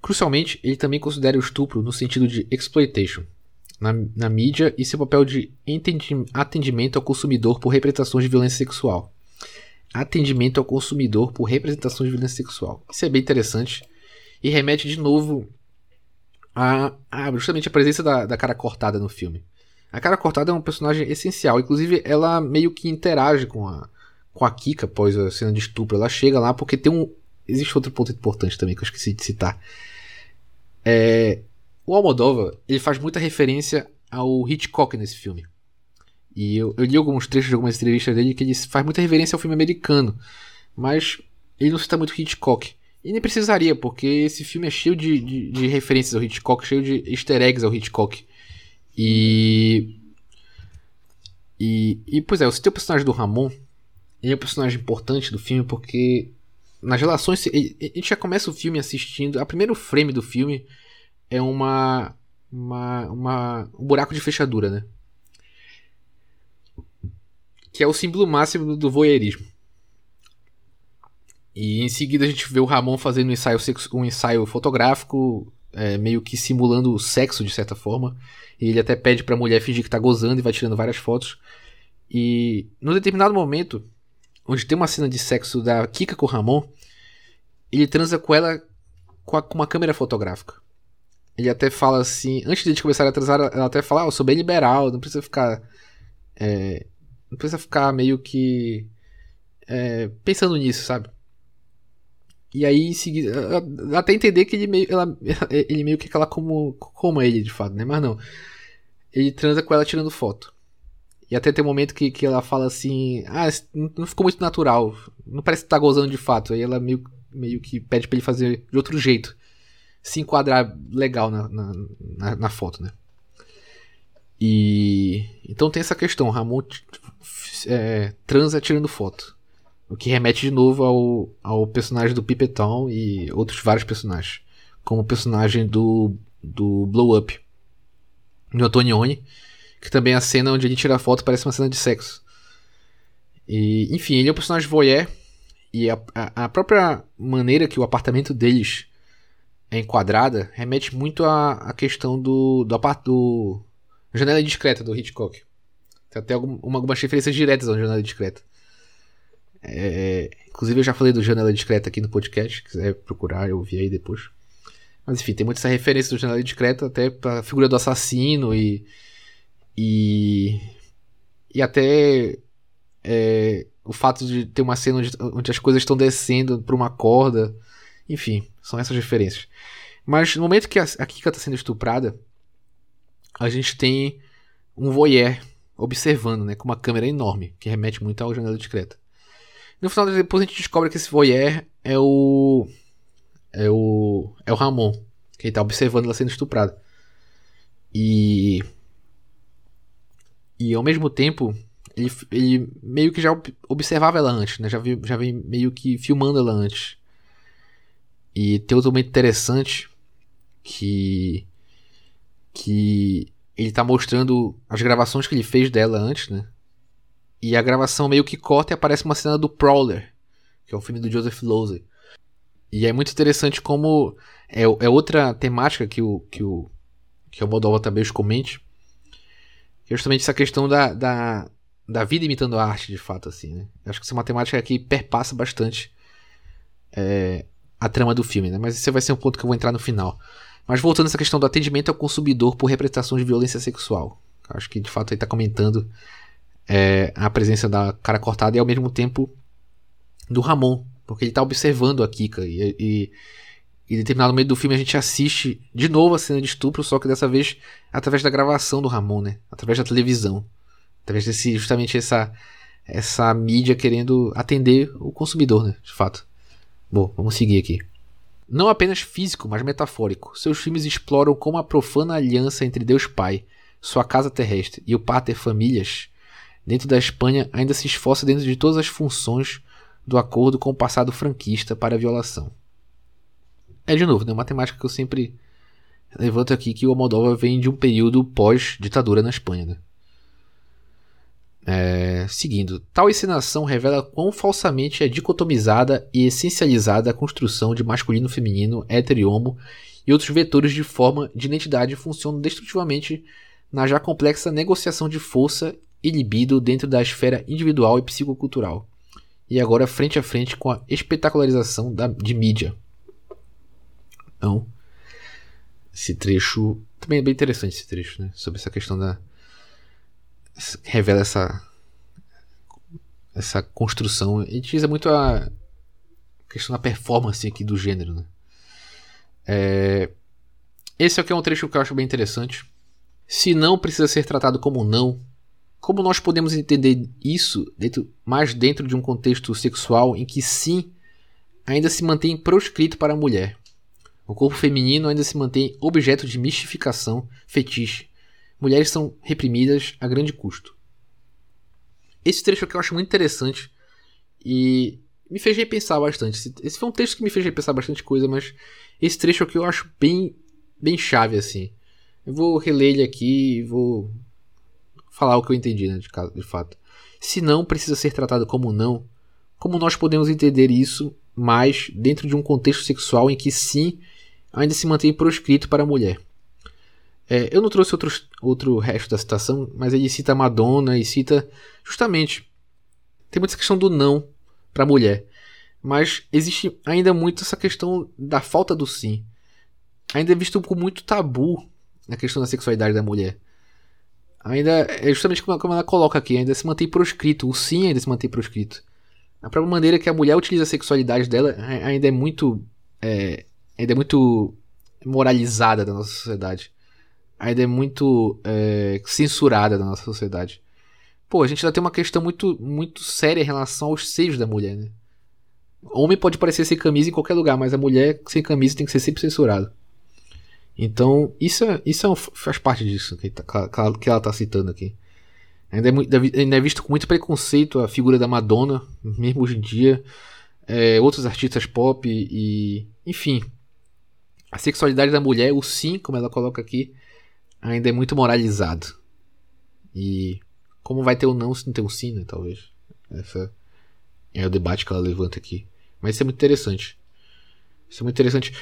Crucialmente, ele também considera o estupro no sentido de exploitation na, na mídia e seu papel de atendimento ao consumidor por representações de violência sexual atendimento ao consumidor por representação de violência sexual. Isso é bem interessante e remete de novo a, a justamente a presença da, da cara cortada no filme. A cara cortada é um personagem essencial, inclusive ela meio que interage com a, com a Kika após a cena de estupro. Ela chega lá porque tem um. Existe outro ponto importante também que eu esqueci de citar. É, o Almodóvar ele faz muita referência ao Hitchcock nesse filme. E eu, eu li alguns trechos de algumas entrevistas dele que ele faz muita referência ao filme americano. Mas ele não cita muito Hitchcock. E nem precisaria, porque esse filme é cheio de, de, de referências ao Hitchcock, cheio de easter eggs ao Hitchcock. E. E, e pois é, o seu personagem do Ramon ele é um personagem importante do filme porque nas relações. A gente já começa o filme assistindo. A primeiro frame do filme é uma. uma, uma um buraco de fechadura, né? Que é o símbolo máximo do voyeurismo. E em seguida a gente vê o Ramon fazendo um ensaio, um ensaio fotográfico, é, meio que simulando o sexo de certa forma. E ele até pede pra mulher fingir que tá gozando e vai tirando várias fotos. E num determinado momento, onde tem uma cena de sexo da Kika com o Ramon, ele transa com ela com, a, com uma câmera fotográfica. Ele até fala assim, antes de começar a transar, ela até fala, ah, eu sou bem liberal, não precisa ficar. É, não precisa ficar meio que. É, pensando nisso, sabe? E aí, em seguida, até entender que ele meio, ela, ele meio que aquela como, como ele, de fato, né? Mas não. Ele transa com ela tirando foto. E até tem um momento que, que ela fala assim: Ah, não ficou muito natural. Não parece que tá gozando de fato. Aí ela meio, meio que pede pra ele fazer de outro jeito. Se enquadrar legal na, na, na, na foto, né? E. Então tem essa questão: Ramon é, transa tirando foto. O que remete de novo ao, ao personagem do Pipeton e outros vários personagens. Como o personagem do, do Blow Up, do Antonioni, que também é a cena onde ele tira a foto parece uma cena de sexo. E, enfim, ele é um personagem voyeur, e a, a, a própria maneira que o apartamento deles é enquadrada remete muito à, à questão do, do, do Janela Discreta do Hitchcock. Tem até algum, uma, algumas referências diretas ao Janela Discreta. É, inclusive eu já falei do Janela Discreta aqui no podcast, se quiser procurar, eu vi aí depois. Mas enfim, tem muita essa referência do Janela Discreta até pra figura do assassino e. E. E até. É, o fato de ter uma cena onde, onde as coisas estão descendo por uma corda. Enfim, são essas referências. Mas no momento que a, Kika está sendo estuprada, a gente tem um voyeur observando, né, com uma câmera enorme, que remete muito ao Janela Discreta. No final, depois a gente descobre que esse voyeur é o. É o. É o Ramon. Que ele tá observando ela sendo estuprada. E. E ao mesmo tempo, ele, ele meio que já observava ela antes, né? Já, já vem meio que filmando ela antes. E tem outro momento interessante que. Que ele tá mostrando as gravações que ele fez dela antes, né? E a gravação meio que corta e aparece uma cena do Prowler, que é um filme do Joseph Losey. E é muito interessante como é, é outra temática que o que o que o Moldova também comente, que é justamente essa questão da, da, da vida imitando a arte, de fato, assim, né? Acho que essa é uma temática que perpassa bastante a trama do filme, né? Mas esse vai ser um ponto que eu vou entrar no final. Mas voltando essa questão do atendimento ao consumidor por representações de violência sexual. Acho que de fato ele está comentando é, a presença da cara cortada e ao mesmo tempo do Ramon, porque ele está observando a Kika e, e, e determinado momento do filme a gente assiste de novo a cena de estupro, só que dessa vez através da gravação do Ramon, né? Através da televisão, através desse justamente essa essa mídia querendo atender o consumidor, né? De fato. Bom, vamos seguir aqui. Não apenas físico, mas metafórico, seus filmes exploram como a profana aliança entre Deus Pai, sua casa terrestre e o Pater Famílias dentro da Espanha ainda se esforça dentro de todas as funções do acordo com o passado franquista para a violação. É de novo, né, uma temática que eu sempre levanto aqui que o Moldova vem de um período pós-ditadura na Espanha. Né? É, seguindo, tal encenação revela quão falsamente é dicotomizada e essencializada a construção de masculino-feminino, hétero e homo e outros vetores de forma de identidade funcionam destrutivamente na já complexa negociação de força e libido dentro da esfera individual e psicocultural. E agora frente a frente com a espetacularização da, de mídia. Então, esse trecho também é bem interessante esse trecho, né? Sobre essa questão da revela essa essa construção e utiliza muito a questão da performance aqui do gênero, né? É... Esse aqui é um trecho que eu acho bem interessante. Se não precisa ser tratado como não, como nós podemos entender isso dentro, mais dentro de um contexto sexual em que sim ainda se mantém proscrito para a mulher? O corpo feminino ainda se mantém objeto de mistificação, fetiche. Mulheres são reprimidas a grande custo. Esse trecho aqui eu acho muito interessante e me fez repensar bastante. Esse foi um texto que me fez repensar bastante coisa, mas esse trecho aqui eu acho bem, bem chave assim. Eu vou reler ele aqui e vou falar o que eu entendi, né, de, de fato. Se não precisa ser tratado como não, como nós podemos entender isso mais dentro de um contexto sexual em que sim ainda se mantém proscrito para a mulher? É, eu não trouxe outros, outro resto da citação, mas ele cita Madonna e cita justamente. Tem muita questão do não para a mulher. Mas existe ainda muito essa questão da falta do sim. Ainda é visto com muito tabu na questão da sexualidade da mulher. Ainda é justamente como, como ela coloca aqui, ainda se mantém proscrito. O sim ainda se mantém proscrito. A própria maneira que a mulher utiliza a sexualidade dela ainda é muito. É, ainda é muito moralizada da nossa sociedade ainda é muito é, censurada na nossa sociedade. Pô, a gente ainda tem uma questão muito, muito séria em relação aos seios da mulher, né? Homem pode parecer sem camisa em qualquer lugar, mas a mulher sem camisa tem que ser sempre censurada. Então, isso, é, isso é um, faz parte disso que, tá, que ela está citando aqui. Ainda é, muito, ainda é, visto com muito preconceito a figura da Madonna, mesmo hoje em dia. É, outros artistas pop e. Enfim. A sexualidade da mulher, o sim, como ela coloca aqui, ainda é muito moralizado. E como vai ter o não se não tem o sim, né, talvez. Essa é o debate que ela levanta aqui. Mas isso é muito interessante. Isso é muito interessante.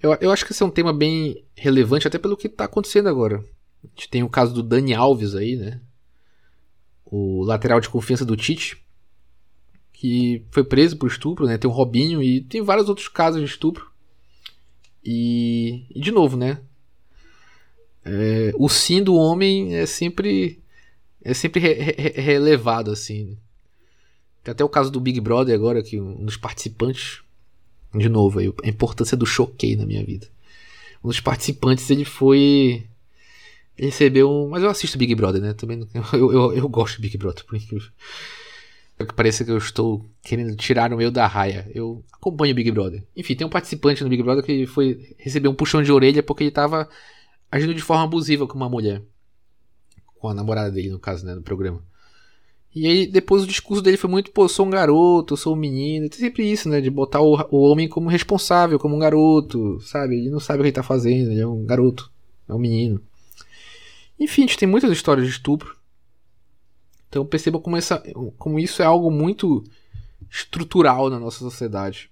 Eu, eu acho que esse é um tema bem relevante, até pelo que está acontecendo agora. A gente tem o caso do Dani Alves aí, né? O lateral de confiança do Tite. Que foi preso por estupro, né? Tem o Robinho e tem vários outros casos de estupro. E, e de novo, né? É, o sim do homem é sempre é sempre re, re, relevado assim. Tem até o caso do Big Brother agora que um dos participantes de novo aí, a importância do choquei na minha vida. Um dos participantes ele foi ele recebeu um, mas eu assisto Big Brother, né? Também eu, eu, eu gosto de Big Brother, por incrível que pareça que eu estou querendo tirar o meu da raia. Eu acompanho o Big Brother. Enfim, tem um participante no Big Brother que foi receber um puxão de orelha porque ele estava agindo de forma abusiva com uma mulher. Com a namorada dele, no caso, né, no programa. E aí, depois o discurso dele foi muito, pô, sou um garoto, sou um menino. Tem sempre isso, né? De botar o, o homem como responsável, como um garoto, sabe? Ele não sabe o que ele tá fazendo, ele é um garoto, é um menino. Enfim, a gente tem muitas histórias de estupro. Então perceba como, essa, como isso é algo muito estrutural na nossa sociedade.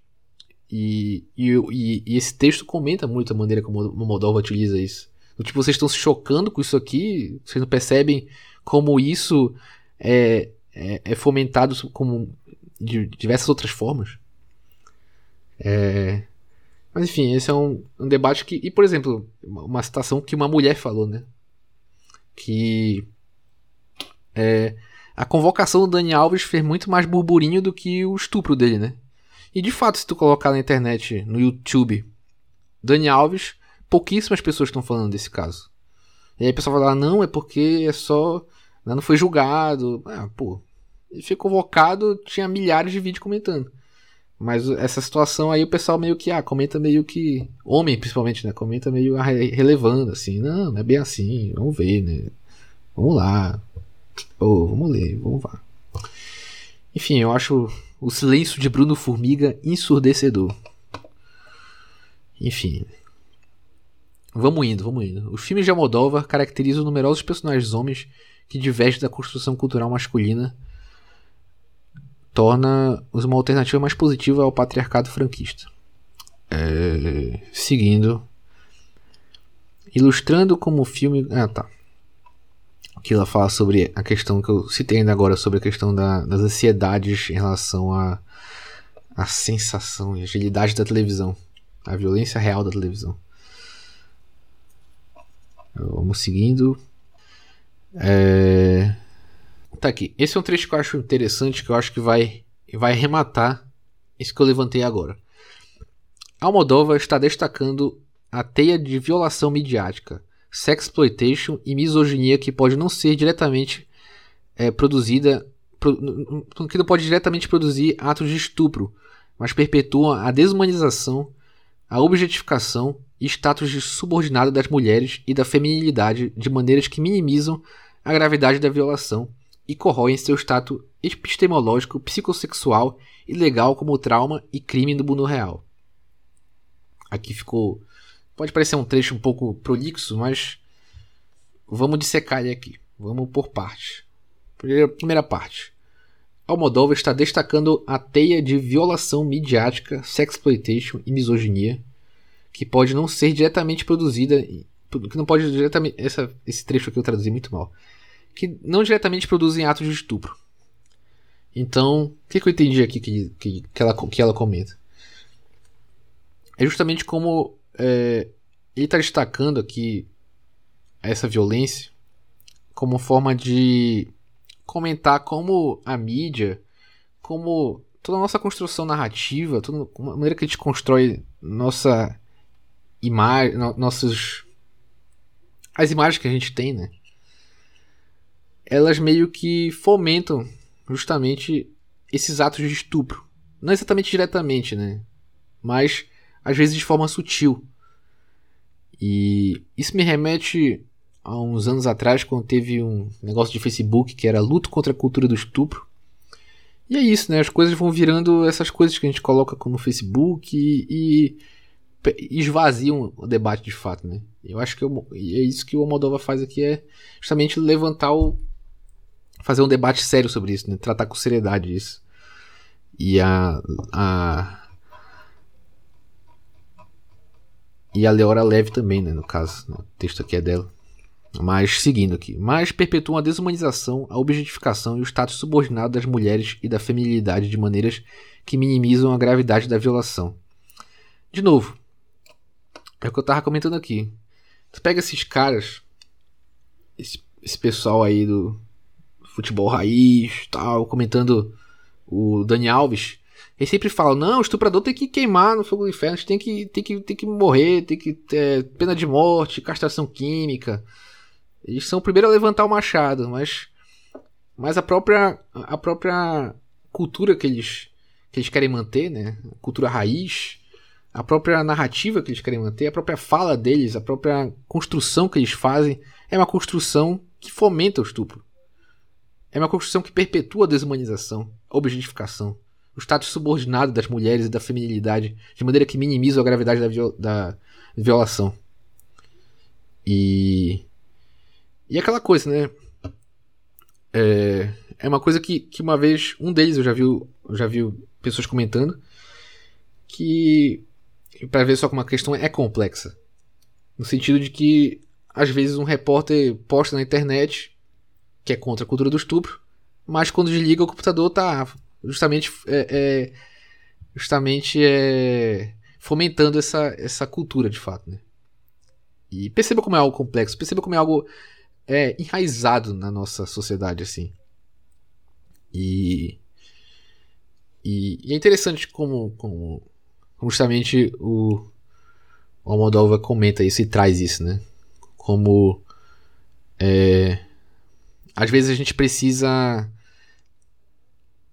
E, e, e, esse texto comenta muito a maneira como o Moldova utiliza isso. Tipo, vocês estão se chocando com isso aqui, vocês não percebem como isso é, é, é fomentado como de diversas outras formas. É... Mas enfim, esse é um, um, debate que. E, por exemplo, uma citação que uma mulher falou, né? Que. É, a convocação do Dani Alves fez muito mais burburinho do que o estupro dele, né? E de fato, se tu colocar na internet, no YouTube, Dani Alves pouquíssimas pessoas estão falando desse caso. E aí a pessoa vai lá, não, é porque é só. Né, não foi julgado. Ah, pô. Ele foi convocado, tinha milhares de vídeos comentando. Mas essa situação aí o pessoal meio que, ah, comenta meio que. Homem, principalmente, né? Comenta meio relevando, assim. Não, não é bem assim. Vamos ver, né? Vamos lá. Pô, vamos ler, vamos lá. Enfim, eu acho o silêncio de Bruno Formiga ensurdecedor. Enfim. Vamos indo, vamos indo. Os filmes de Almodóvar caracterizam numerosos personagens homens que divergem da construção cultural masculina, torna-os uma alternativa mais positiva ao patriarcado franquista. É... Seguindo. Ilustrando como o filme. Ah, tá. Que ela fala sobre a questão que eu citei ainda agora, sobre a questão da, das ansiedades em relação à a, a sensação e agilidade da televisão. A violência real da televisão. Vamos seguindo. É... Tá aqui. Esse é um trecho que eu acho interessante, que eu acho que vai, vai arrematar isso que eu levantei agora. Almodóvar está destacando a teia de violação midiática, sexploitation e misoginia que pode não ser diretamente é, produzida, pro, que não pode diretamente produzir atos de estupro, mas perpetuam a desumanização, a objetificação e status de subordinado das mulheres e da feminilidade de maneiras que minimizam a gravidade da violação e corroem seu status epistemológico, psicossexual e legal como trauma e crime do mundo real. Aqui ficou. Pode parecer um trecho um pouco prolixo, mas vamos dissecar ele aqui. Vamos por partes. Primeira, primeira parte. Almodóvar está destacando a teia de violação midiática, sexploitation e misoginia que pode não ser diretamente produzida, que não pode diretamente, essa, esse trecho aqui eu traduzi muito mal, que não diretamente produzem atos de estupro. Então, o que, que eu entendi aqui que, que, que, ela, que ela comenta? É justamente como é, ele está destacando aqui essa violência como forma de comentar como a mídia, como toda a nossa construção narrativa, toda a maneira que a gente constrói nossa imagem, no, nossos as imagens que a gente tem, né? Elas meio que fomentam justamente esses atos de estupro. Não exatamente diretamente, né? Mas às vezes de forma sutil. E isso me remete a uns anos atrás, quando teve um negócio de Facebook que era luto contra a cultura do estupro. E é isso, né? As coisas vão virando essas coisas que a gente coloca no Facebook e, e esvaziam o debate de fato, né? Eu acho que eu, é isso que o Moldova faz aqui é justamente levantar o fazer um debate sério sobre isso, né? Tratar com seriedade isso. E a a e a Leora Leve também, né, no caso, né? o texto aqui é dela. Mas seguindo aqui, mas perpetuam a desumanização, a objetificação e o status subordinado das mulheres e da feminilidade de maneiras que minimizam a gravidade da violação. De novo, é o que eu tava comentando aqui. Tu pega esses caras, esse, esse pessoal aí do futebol raiz, tal, comentando o Dani Alves. Eles sempre falam, não, o estuprador tem que queimar no fogo do inferno, tem que, tem que, tem que morrer, tem que ter pena de morte, castração química. Eles são o primeiro a levantar o machado, mas, mas a própria, a própria cultura que eles, que eles querem manter, né? Cultura raiz, a própria narrativa que eles querem manter, a própria fala deles, a própria construção que eles fazem é uma construção que fomenta o estupro. É uma construção que perpetua a desumanização, a objetificação, o status subordinado das mulheres e da feminilidade, de maneira que minimiza a gravidade da, viol da violação. E. E aquela coisa, né? É, é uma coisa que, que uma vez, um deles eu já vi, eu já vi pessoas comentando, que para ver só como a questão é complexa. No sentido de que, às vezes, um repórter posta na internet que é contra a cultura do estupro, mas quando desliga o computador tá justamente é, é justamente é, fomentando essa, essa cultura de fato, né? E perceba como é algo complexo, perceba como é algo é, enraizado na nossa sociedade assim. E, e, e é interessante como, como justamente o, o Almodóvar comenta isso e traz isso, né? Como é, às vezes a gente precisa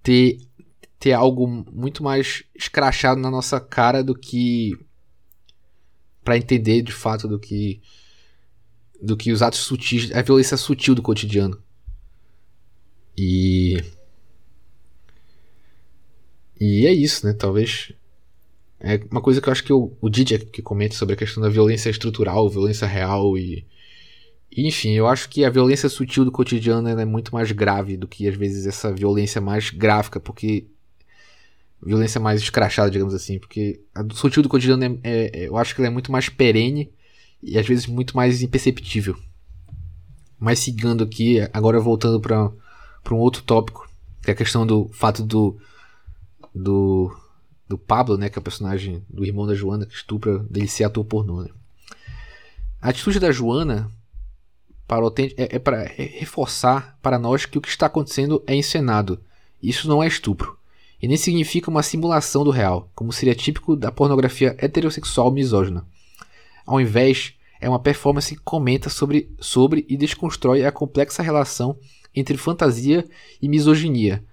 ter, ter algo muito mais escrachado na nossa cara do que para entender de fato do que do que os atos sutis, a violência sutil do cotidiano. E e é isso, né? Talvez é uma coisa que eu acho que o, o Didi que comenta sobre a questão da violência estrutural, violência real e, enfim, eu acho que a violência sutil do cotidiano é muito mais grave do que às vezes essa violência mais gráfica, porque. Violência mais escrachada, digamos assim, porque a do sutil do cotidiano é, é, eu acho que ela é muito mais perene e às vezes muito mais imperceptível. Mas seguindo aqui, agora voltando para um outro tópico, que é a questão do fato do, do do Pablo, né, que é o personagem do irmão da Joana que estupra, dele ser ator pornô, né? A atitude da Joana para é, é para reforçar para nós que o que está acontecendo é encenado. Isso não é estupro. E nem significa uma simulação do real, como seria típico da pornografia heterossexual misógina. Ao invés, é uma performance que comenta sobre, sobre e desconstrói a complexa relação entre fantasia e misoginia,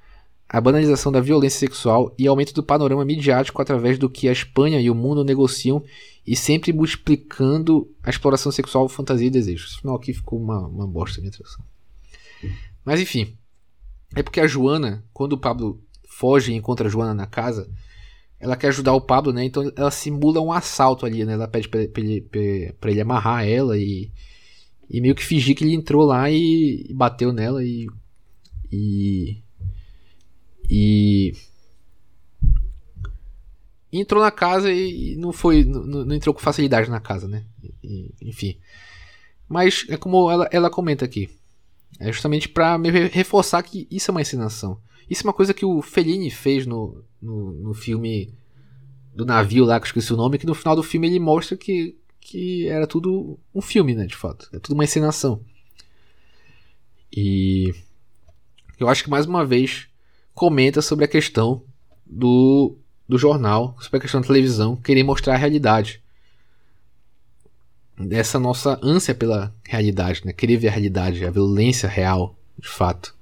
a banalização da violência sexual e aumento do panorama midiático através do que a Espanha e o mundo negociam e sempre multiplicando a exploração sexual, fantasia e desejos. Esse final aqui ficou uma, uma bosta minha tradução. Mas enfim, é porque a Joana, quando o Pablo foge e encontra a Joana na casa, ela quer ajudar o Pablo, né? Então ela simula um assalto ali, né? Ela pede pra, pra, ele, pra ele amarrar ela e, e meio que fingir que ele entrou lá e, e bateu nela e, e e entrou na casa e não foi não, não entrou com facilidade na casa, né? E, enfim. Mas é como ela, ela comenta aqui. É justamente para reforçar que isso é uma encenação. Isso é uma coisa que o Fellini fez no, no, no filme do navio lá, que eu esqueci o nome, que no final do filme ele mostra que, que era tudo um filme, né, de fato. É tudo uma encenação. E eu acho que mais uma vez comenta sobre a questão do, do jornal, sobre a questão da televisão, querer mostrar a realidade. Dessa nossa ânsia pela realidade, né? querer ver a realidade, a violência real, de fato.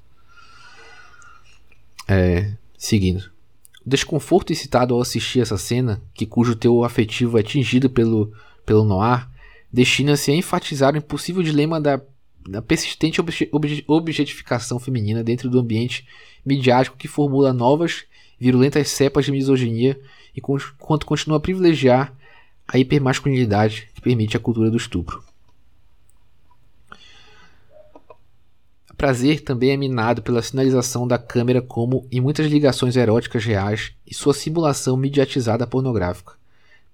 É, seguindo. O desconforto incitado ao assistir essa cena, que cujo teu afetivo é atingido pelo, pelo noir, destina-se a enfatizar o impossível dilema da, da persistente obje, objetificação feminina dentro do ambiente midiático que formula novas, virulentas cepas de misoginia enquanto continua a privilegiar a hipermasculinidade que permite a cultura do estupro. Prazer também é minado pela sinalização da câmera como em muitas ligações eróticas reais e sua simulação mediatizada pornográfica.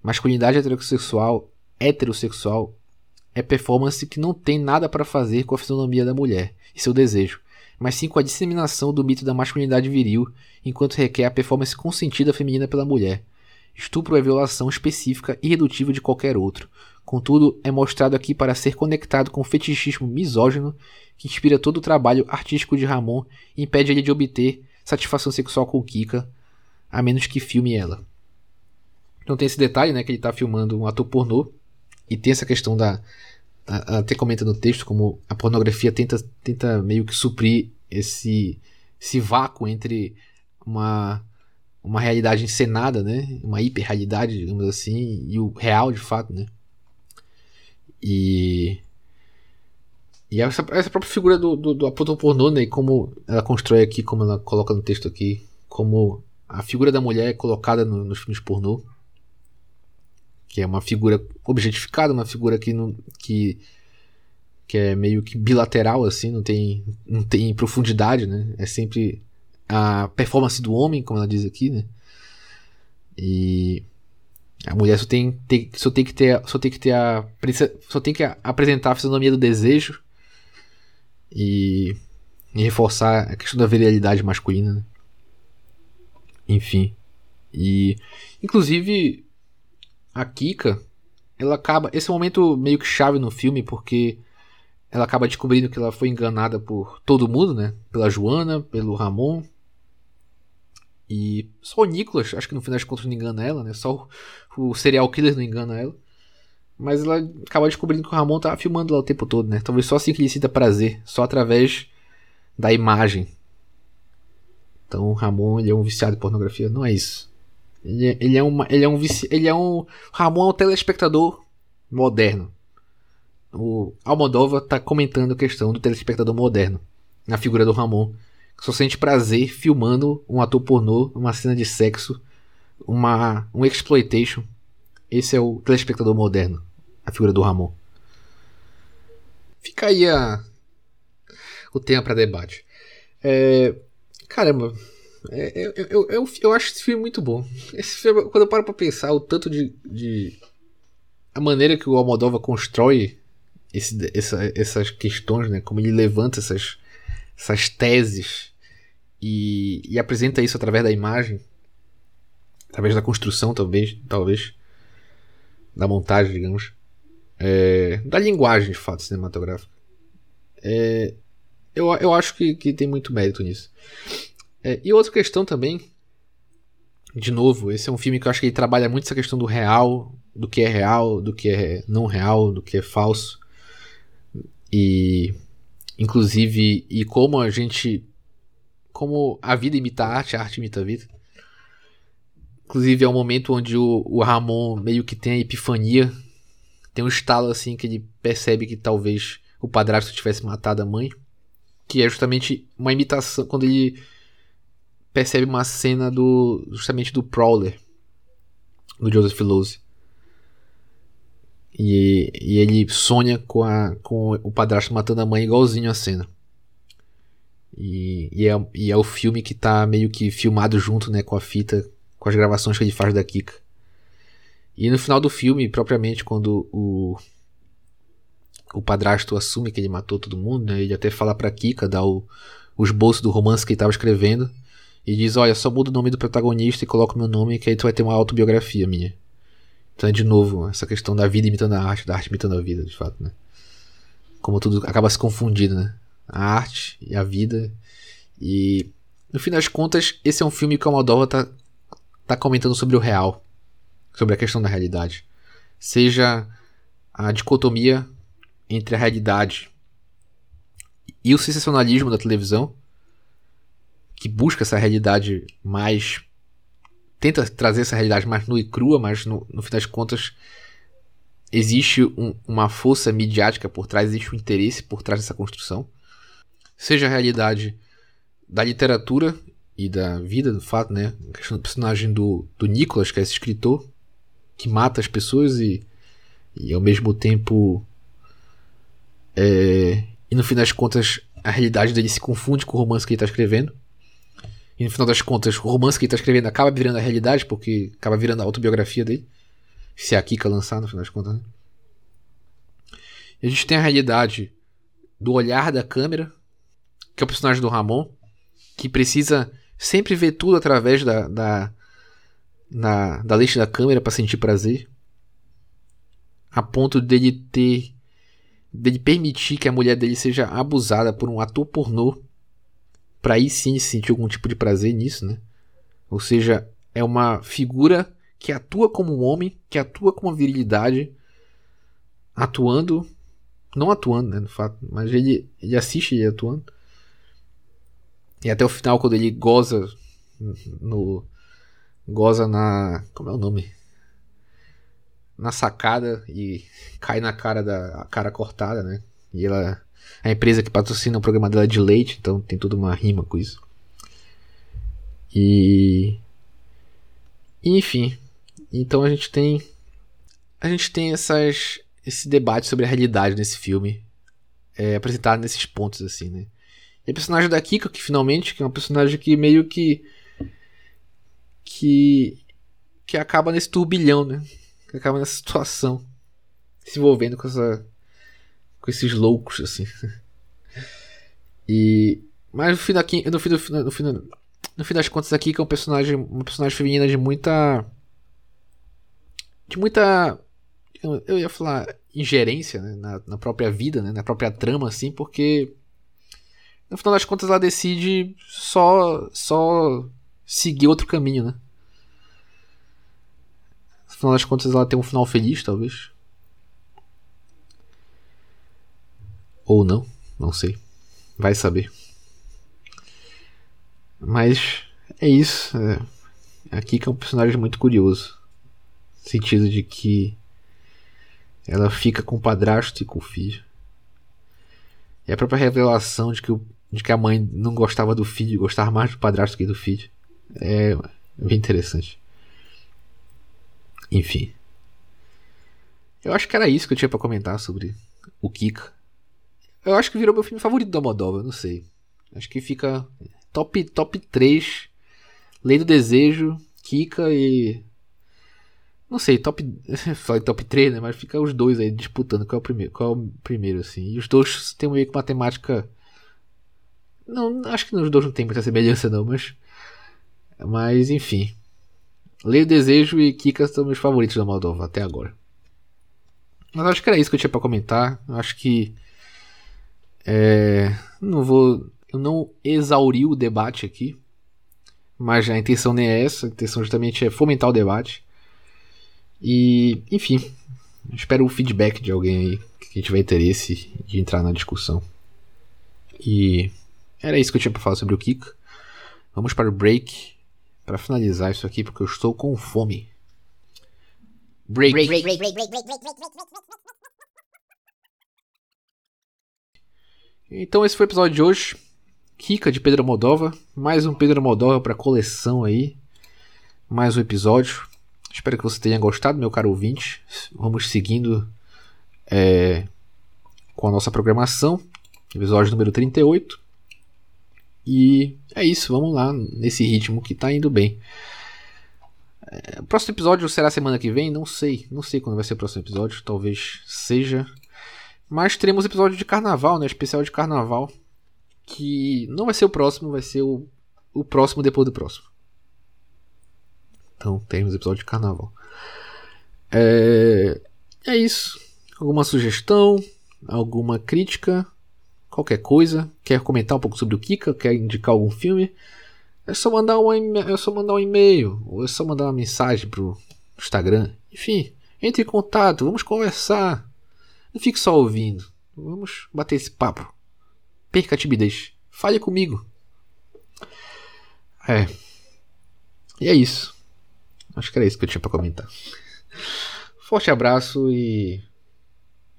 Masculinidade heterossexual, heterossexual é performance que não tem nada para fazer com a fisionomia da mulher e seu desejo, mas sim com a disseminação do mito da masculinidade viril, enquanto requer a performance consentida feminina pela mulher. Estupro é violação específica e irredutível de qualquer outro. Contudo, é mostrado aqui para ser conectado com o fetichismo misógino que inspira todo o trabalho artístico de Ramon e impede ele de obter satisfação sexual com Kika, a menos que filme ela. Então tem esse detalhe, né, que ele está filmando um ator pornô e tem essa questão da até comenta no texto como a pornografia tenta, tenta meio que suprir esse, esse vácuo entre uma, uma realidade encenada, né? Uma hiperrealidade, digamos assim, e o real de fato, né? E e essa, essa própria figura do, do, do pornô, né? E como ela constrói aqui, como ela coloca no texto aqui, como a figura da mulher é colocada no, nos filmes pornô que é uma figura objetificada, uma figura que não, que que é meio que bilateral assim, não tem não tem profundidade, né? É sempre a performance do homem, como ela diz aqui, né? E a mulher só tem, tem só tem que ter só tem que ter a só tem que apresentar a fisionomia do desejo e, e reforçar a questão da virilidade masculina, né? Enfim. E inclusive a Kika, ela acaba. Esse é um momento meio que chave no filme, porque ela acaba descobrindo que ela foi enganada por todo mundo, né? Pela Joana, pelo Ramon. E só o Nicholas, acho que no final das contas não engana ela, né? Só o, o serial killer não engana ela. Mas ela acaba descobrindo que o Ramon tava filmando lá o tempo todo, né? Talvez só assim que ele sinta prazer, só através da imagem. Então o Ramon ele é um viciado em pornografia, não é isso. Ele, ele é uma, ele é um ele é um Ramon é um telespectador moderno. O Almodóvar está comentando a questão do telespectador moderno na figura do Ramon, que só sente prazer filmando um ator pornô, uma cena de sexo, uma um exploitation. Esse é o telespectador moderno, a figura do Ramon. Fica aí a o tema para debate. É, caramba, é, eu, eu, eu, eu, acho esse filme muito bom. Esse filme, quando eu paro pra pensar o tanto de. de a maneira que o Almodóvar constrói esse, essa, essas questões, né? Como ele levanta essas, essas teses e, e apresenta isso através da imagem, através da construção, talvez, talvez da montagem, digamos, é, da linguagem de fato cinematográfica. É, eu, eu acho que, que tem muito mérito nisso. É, e outra questão também, de novo, esse é um filme que eu acho que ele trabalha muito essa questão do real, do que é real, do que é não real, do que é falso. E inclusive e como a gente como a vida imita a arte, a arte imita a vida. Inclusive é um momento onde o, o Ramon meio que tem a epifania, tem um estalo assim que ele percebe que talvez o padrasto tivesse matado a mãe, que é justamente uma imitação quando ele percebe uma cena do justamente do Prowler do Joseph Losey. E, e ele sonha com, a, com o padrasto matando a mãe igualzinho a cena. E, e, é, e é o filme que tá meio que filmado junto né, com a fita, com as gravações que ele faz da Kika. E no final do filme, propriamente, quando o, o padrasto assume que ele matou todo mundo, né, ele até fala pra Kika, dá o, os bolsos do romance que ele tava escrevendo, e diz: Olha, só muda o nome do protagonista e coloca o meu nome, que aí tu vai ter uma autobiografia minha. Então é de novo essa questão da vida imitando a arte, da arte imitando a vida, de fato, né? Como tudo acaba se confundindo, né? A arte e a vida. E no fim das contas, esse é um filme que o Moldova tá, tá comentando sobre o real, sobre a questão da realidade. Seja a dicotomia entre a realidade e o sensacionalismo da televisão, que busca essa realidade mais tenta trazer essa realidade mais nua e crua, mas no, no fim das contas existe um, uma força midiática por trás, existe um interesse por trás dessa construção. Seja a realidade da literatura e da vida, do fato, né? A questão do personagem do, do Nicholas, que é esse escritor, que mata as pessoas e, e ao mesmo tempo. É, e no fim das contas, a realidade dele se confunde com o romance que ele está escrevendo. E no final das contas, o romance que ele tá escrevendo acaba virando a realidade, porque acaba virando a autobiografia dele. Se é a Kika lançar, no final das contas. Né? E a gente tem a realidade do olhar da câmera, que é o personagem do Ramon, que precisa sempre ver tudo através da, da, da lente da câmera para sentir prazer. A ponto dele ter. dele permitir que a mulher dele seja abusada por um ator pornô para aí sim sentir algum tipo de prazer nisso, né? Ou seja, é uma figura que atua como um homem, que atua com uma virilidade, atuando, não atuando, né, no fato, mas ele, ele assiste ele atuando. E até o final, quando ele goza no. goza na. como é o nome? Na sacada e cai na cara da. cara cortada, né? E ela a empresa que patrocina o programa dela é de leite, então tem toda uma rima com isso. E enfim, então a gente tem a gente tem essas esse debate sobre a realidade nesse filme é, apresentado nesses pontos assim, né? E a personagem da Kika que finalmente que é uma personagem que meio que que que acaba nesse turbilhão, né? Que acaba nessa situação se envolvendo com essa com esses loucos, assim. E. Mas no fim, daqui, no, fim, no, no, fim, no fim das contas aqui, que é um personagem. Uma personagem feminina de muita. De muita. Eu ia falar ingerência né, na, na, própria vida, né, na própria trama, assim, porque. No final das contas ela decide só. só seguir outro caminho, né? No final das contas ela tem um final feliz, talvez. Ou não, não sei. Vai saber. Mas é isso. É. Aqui que é um personagem muito curioso. No sentido de que ela fica com o padrasto e com o filho. E a própria revelação de que, o, de que a mãe não gostava do filho, gostava mais do padrasto que do filho. É bem interessante. Enfim. Eu acho que era isso que eu tinha para comentar sobre o Kika. Eu acho que virou meu filme favorito da Moldova, não sei. Acho que fica top, top 3. Lei do Desejo, Kika e. Não sei, top. Falei top 3, né? Mas fica os dois aí disputando qual é o primeiro, qual é o primeiro assim. E os dois têm meio que uma temática. Não, acho que os dois não tem muita semelhança, não, mas. Mas, enfim. Lei do Desejo e Kika são meus favoritos da Moldova até agora. Mas acho que era isso que eu tinha para comentar. Acho que É, não vou. Eu não exauri o debate aqui. Mas a intenção nem é essa. A intenção justamente é fomentar o debate. E, enfim. Espero o feedback de alguém aí que tiver interesse de entrar na discussão. E era isso que eu tinha para falar sobre o Kika. Vamos para o break para finalizar isso aqui porque eu estou com fome. Break. break, break, break, break, break, break, break, break. Então esse foi o episódio de hoje. Kika de Pedro Moldova. Mais um Pedro Moldova para coleção aí. Mais um episódio. Espero que você tenha gostado, meu caro ouvinte. Vamos seguindo é, com a nossa programação. Episódio número 38. E é isso, vamos lá, nesse ritmo que tá indo bem. É, o próximo episódio será semana que vem? Não sei. Não sei quando vai ser o próximo episódio. Talvez seja mas teremos episódio de carnaval, né? Especial de carnaval. Que não vai ser o próximo, vai ser o, o próximo depois do próximo. Então teremos episódio de carnaval. É, é isso. Alguma sugestão? Alguma crítica? Qualquer coisa? Quer comentar um pouco sobre o Kika? Quer indicar algum filme? É só mandar um, é só mandar um e-mail. Ou é só mandar uma mensagem pro Instagram. Enfim, entre em contato, vamos conversar. Não fique só ouvindo. Vamos bater esse papo. Perca a timidez. Fale comigo. É. E é isso. Acho que era isso que eu tinha para comentar. Forte abraço e.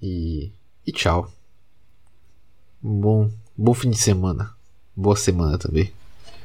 E. E tchau. Bom, bom fim de semana. Boa semana também.